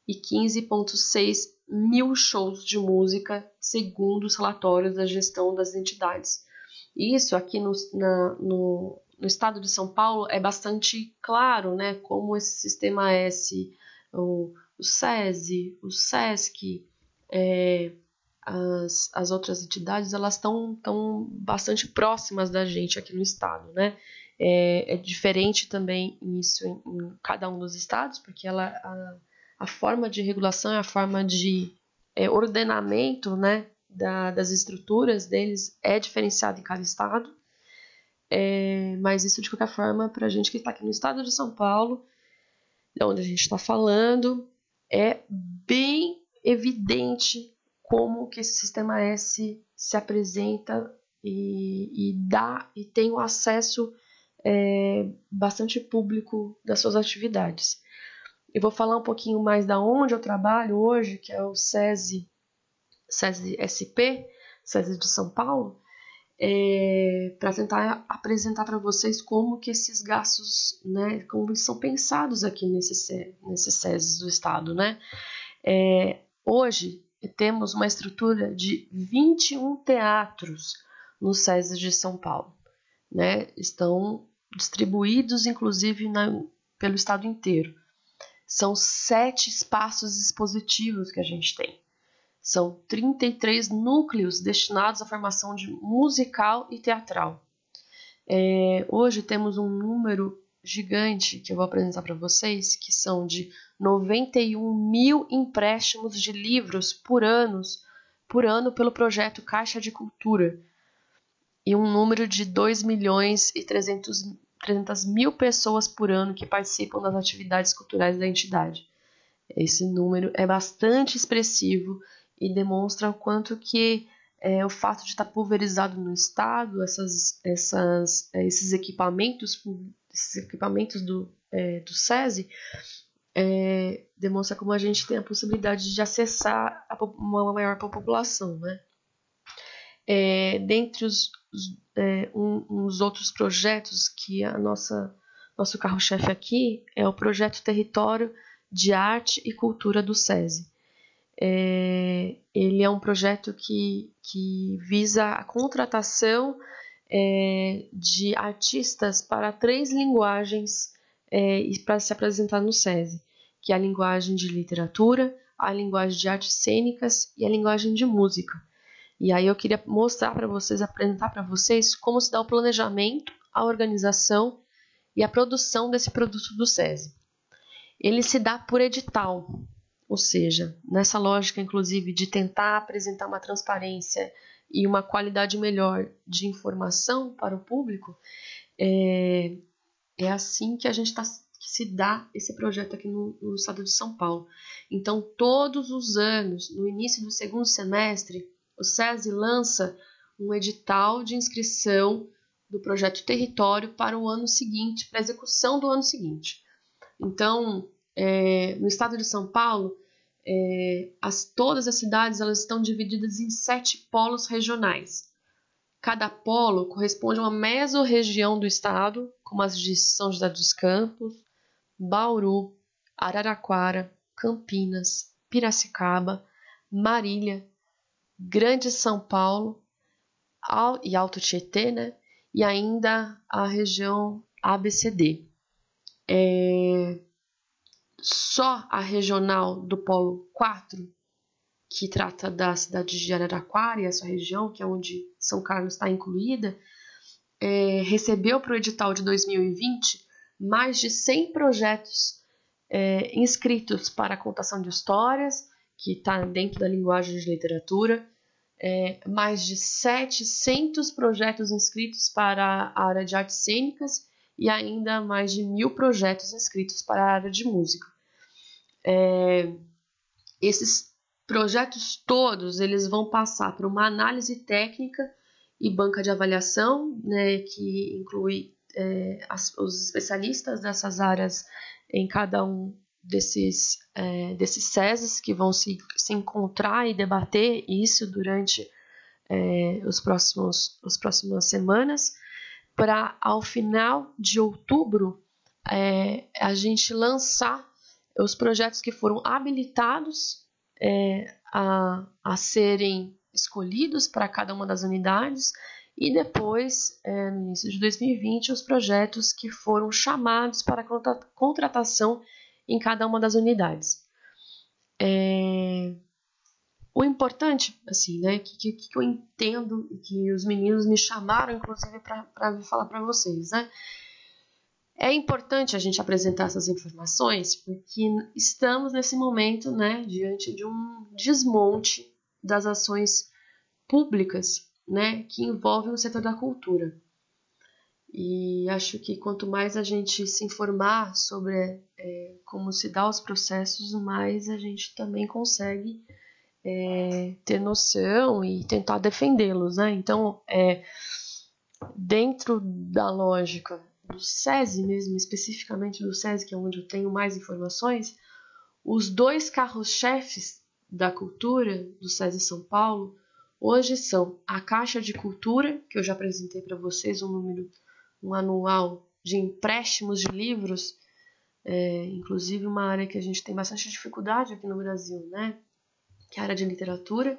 e 15,6 mil shows de música, segundo os relatórios da gestão das entidades isso aqui no, na, no, no estado de São Paulo é bastante claro, né? Como esse sistema S, o, o SESI, o SESC, é, as, as outras entidades, elas estão tão bastante próximas da gente aqui no estado, né? É, é diferente também isso em, em, cada um dos estados, porque ela, a, a forma de regulação, a forma de é, ordenamento, né, da, das estruturas deles é diferenciado em cada estado. É, mas isso, de qualquer forma, para a gente que está aqui no estado de São Paulo, onde a gente está falando, é bem evidente como que esse sistema S se apresenta e, e dá e tem o um acesso é, bastante público das suas atividades. Eu vou falar um pouquinho mais da onde eu trabalho hoje, que é o SESI SESI SP, SESI de São Paulo, é, para tentar apresentar para vocês como que esses gastos, né, como eles são pensados aqui nesse, nesse SESI do Estado, né. É, hoje temos uma estrutura de 21 teatros no SESI de São Paulo, né, estão distribuídos inclusive na, pelo estado inteiro. São sete espaços expositivos que a gente tem. São 33 núcleos destinados à formação de musical e teatral. É, hoje temos um número gigante que eu vou apresentar para vocês, que são de 91 mil empréstimos de livros por, anos, por ano pelo projeto Caixa de Cultura e um número de 2 milhões e 300, 300 mil pessoas por ano que participam das atividades culturais da entidade. Esse número é bastante expressivo e demonstra o quanto que é, o fato de estar pulverizado no estado, essas, essas, é, esses equipamentos, esses equipamentos do, é, do SESI, demonstra como a gente tem a possibilidade de acessar a, uma maior população, né? É, dentre os, os, é, um, uns outros projetos que a nossa nosso carro-chefe aqui é o projeto Território de Arte e Cultura do SESI. É, ele é um projeto que, que visa a contratação é, de artistas para três linguagens é, para se apresentar no SESI, que é a linguagem de literatura, a linguagem de artes cênicas e a linguagem de música. E aí eu queria mostrar para vocês, apresentar para vocês como se dá o planejamento, a organização e a produção desse produto do SESI. Ele se dá por edital, ou seja, nessa lógica, inclusive, de tentar apresentar uma transparência e uma qualidade melhor de informação para o público, é, é assim que a gente está se dá esse projeto aqui no, no, estado de São Paulo. Então, todos os anos, no início do segundo semestre, o SESI lança um edital de inscrição do projeto Território para o ano seguinte, para a execução do ano seguinte. Então, é, no estado de São Paulo, é, as, todas as cidades elas estão divididas em sete polos regionais. Cada polo corresponde a uma mesorregião do estado, como as de São José dos Campos, Bauru, Araraquara, Campinas, Piracicaba, Marília, Grande São Paulo e Alto Tietê, né? e ainda a região ABCD. É, só a regional do Polo 4, que trata da cidade de Araraquara e essa região, que é onde São Carlos está incluída, é, recebeu para o edital de 2020 mais de 100 projetos é, inscritos para a contação de histórias, que está dentro da linguagem de literatura, é, mais de 700 projetos inscritos para a área de artes cênicas e ainda mais de mil projetos inscritos para a área de música. É, esses projetos todos eles vão passar por uma análise técnica e banca de avaliação, né, que inclui é, as, os especialistas dessas áreas em cada um desses, é, desses SESs que vão se, se encontrar e debater isso durante é, os próximos, as próximas semanas, para ao final de outubro é, a gente lançar os projetos que foram habilitados é, a, a serem escolhidos para cada uma das unidades e depois, é, no início de 2020, os projetos que foram chamados para contratação em cada uma das unidades. É... O importante, assim, né, que, que, que eu entendo e que os meninos me chamaram, inclusive, para falar para vocês, né? É importante a gente apresentar essas informações porque estamos nesse momento, né, diante de um desmonte das ações públicas, né, que envolvem o setor da cultura. E acho que quanto mais a gente se informar sobre é, como se dá os processos, mais a gente também consegue é, ter noção e tentar defendê-los. Né? Então, é, dentro da lógica do SESI mesmo, especificamente do SESI, que é onde eu tenho mais informações, os dois carros-chefes da cultura do SESI São Paulo hoje são a Caixa de Cultura, que eu já apresentei para vocês um número um anual de empréstimos de livros, é, inclusive uma área que a gente tem bastante dificuldade aqui no Brasil, né? Que é a área de literatura.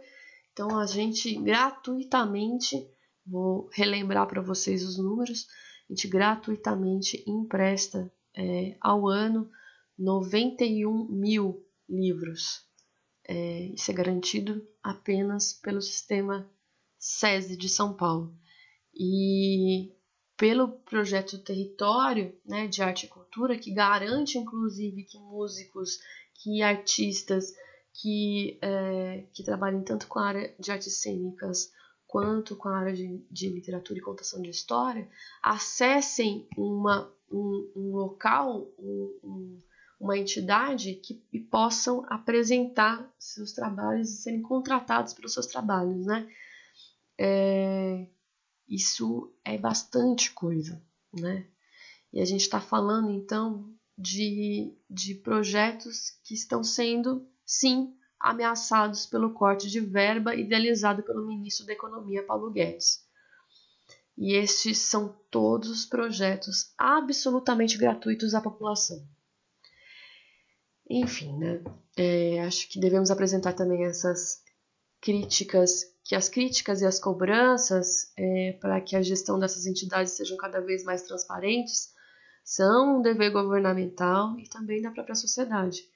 Então a gente gratuitamente, vou relembrar para vocês os números, a gente gratuitamente empresta é, ao ano 91 mil livros. É, isso é garantido apenas pelo sistema SESI de São Paulo. E pelo projeto Território né, de Arte e Cultura, que garante inclusive que músicos, que artistas que, é, que trabalhem tanto com a área de artes cênicas quanto com a área de, de literatura e contação de história, acessem uma, um, um local, um, um, uma entidade que e possam apresentar seus trabalhos e serem contratados pelos seus trabalhos, né? É, isso é bastante coisa, né? E a gente está falando então de, de projetos que estão sendo, sim, ameaçados pelo corte de verba idealizado pelo ministro da Economia Paulo Guedes. E estes são todos os projetos absolutamente gratuitos à população. Enfim, né? É, acho que devemos apresentar também essas críticas, que as críticas e as cobranças é, para que a gestão dessas entidades sejam cada vez mais transparentes são um dever governamental e também da própria sociedade.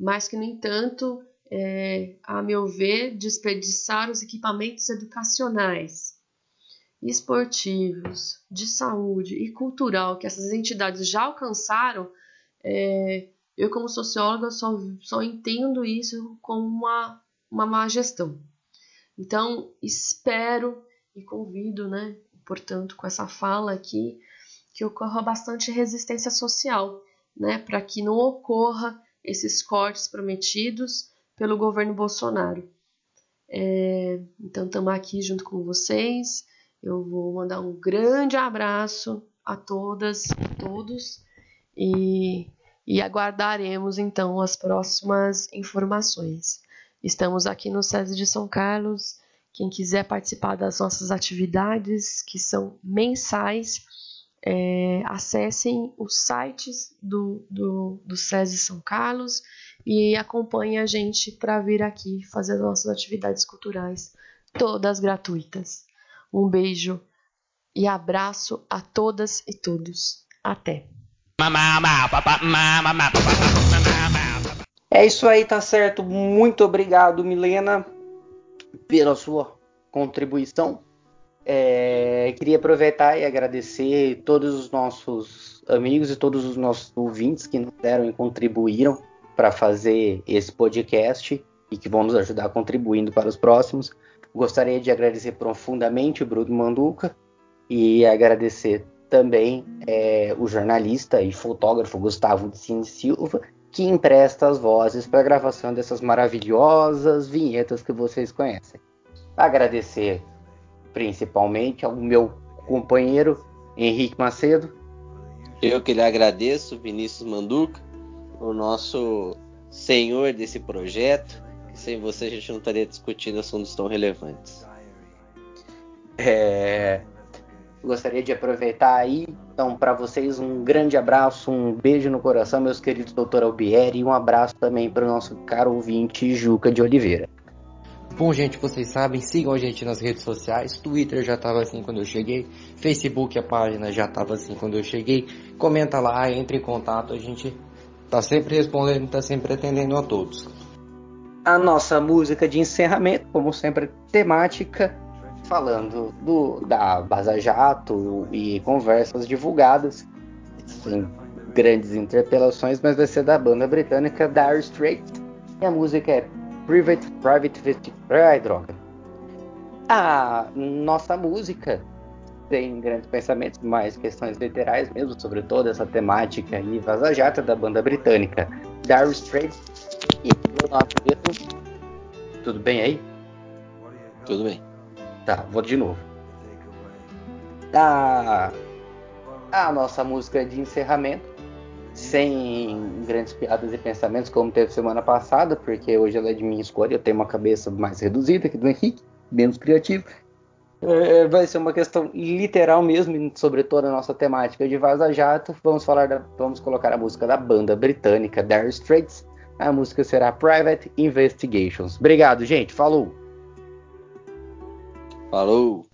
Mas que, no entanto, é, a meu ver, desperdiçar os equipamentos educacionais, esportivos, de saúde e cultural que essas entidades já alcançaram, é, eu, como socióloga, só, só entendo isso como uma, uma má gestão. Então, espero e convido, né, portanto, com essa fala aqui, que ocorra bastante resistência social, né, para que não ocorra esses cortes prometidos pelo governo Bolsonaro. É, então, estamos aqui junto com vocês. Eu vou mandar um grande abraço a todas e todos e, e aguardaremos então as próximas informações. Estamos aqui no SESI de São Carlos. Quem quiser participar das nossas atividades, que são mensais, é, acessem os sites do, do, do SESI São Carlos e acompanhem a gente para vir aqui fazer as nossas atividades culturais, todas gratuitas. Um beijo e abraço a todas e todos. Até! É isso aí, tá certo. Muito obrigado, Milena, pela sua contribuição. É, queria aproveitar e agradecer todos os nossos amigos e todos os nossos ouvintes que nos deram e contribuíram para fazer esse podcast e que vão nos ajudar contribuindo para os próximos. Gostaria de agradecer profundamente o Bruno Manduca e agradecer também é, o jornalista e fotógrafo Gustavo de Cine Silva, que empresta as vozes para a gravação dessas maravilhosas vinhetas que vocês conhecem. Agradecer principalmente ao meu companheiro Henrique Macedo. Eu que lhe agradeço, Vinícius Manduca, o nosso senhor desse projeto. Que sem você a gente não estaria discutindo assuntos tão relevantes. É, gostaria de aproveitar aí, então, para vocês um grande abraço, um beijo no coração, meus queridos doutor Albieri, e um abraço também para o nosso caro ouvinte Juca de Oliveira. Bom, gente, vocês sabem, sigam a gente nas redes sociais. Twitter já estava assim quando eu cheguei. Facebook, a página já estava assim quando eu cheguei. Comenta lá, entre em contato. A gente tá sempre respondendo, tá sempre atendendo a todos. A nossa música de encerramento, como sempre, temática, falando do, da Baza Jato e conversas divulgadas. Sem grandes interpelações, mas vai ser da banda britânica Dire Straits. E a música é Private, Private Vesti... Ai, droga. A nossa música tem grandes pensamentos, mais questões literais mesmo sobre toda essa temática e Vaza Jata da banda britânica Dire Straits e. Tudo bem aí? Tudo bem. Tá, vou de novo. A, a nossa música de encerramento sem grandes piadas e pensamentos como teve semana passada, porque hoje ela é de minha escolha, eu tenho uma cabeça mais reduzida que do Henrique, menos criativo. É, vai ser uma questão literal mesmo sobre toda a nossa temática de Vaza Jato. Vamos falar da, vamos colocar a música da banda britânica Dire Straits. A música será Private Investigations. Obrigado, gente. Falou. Falou.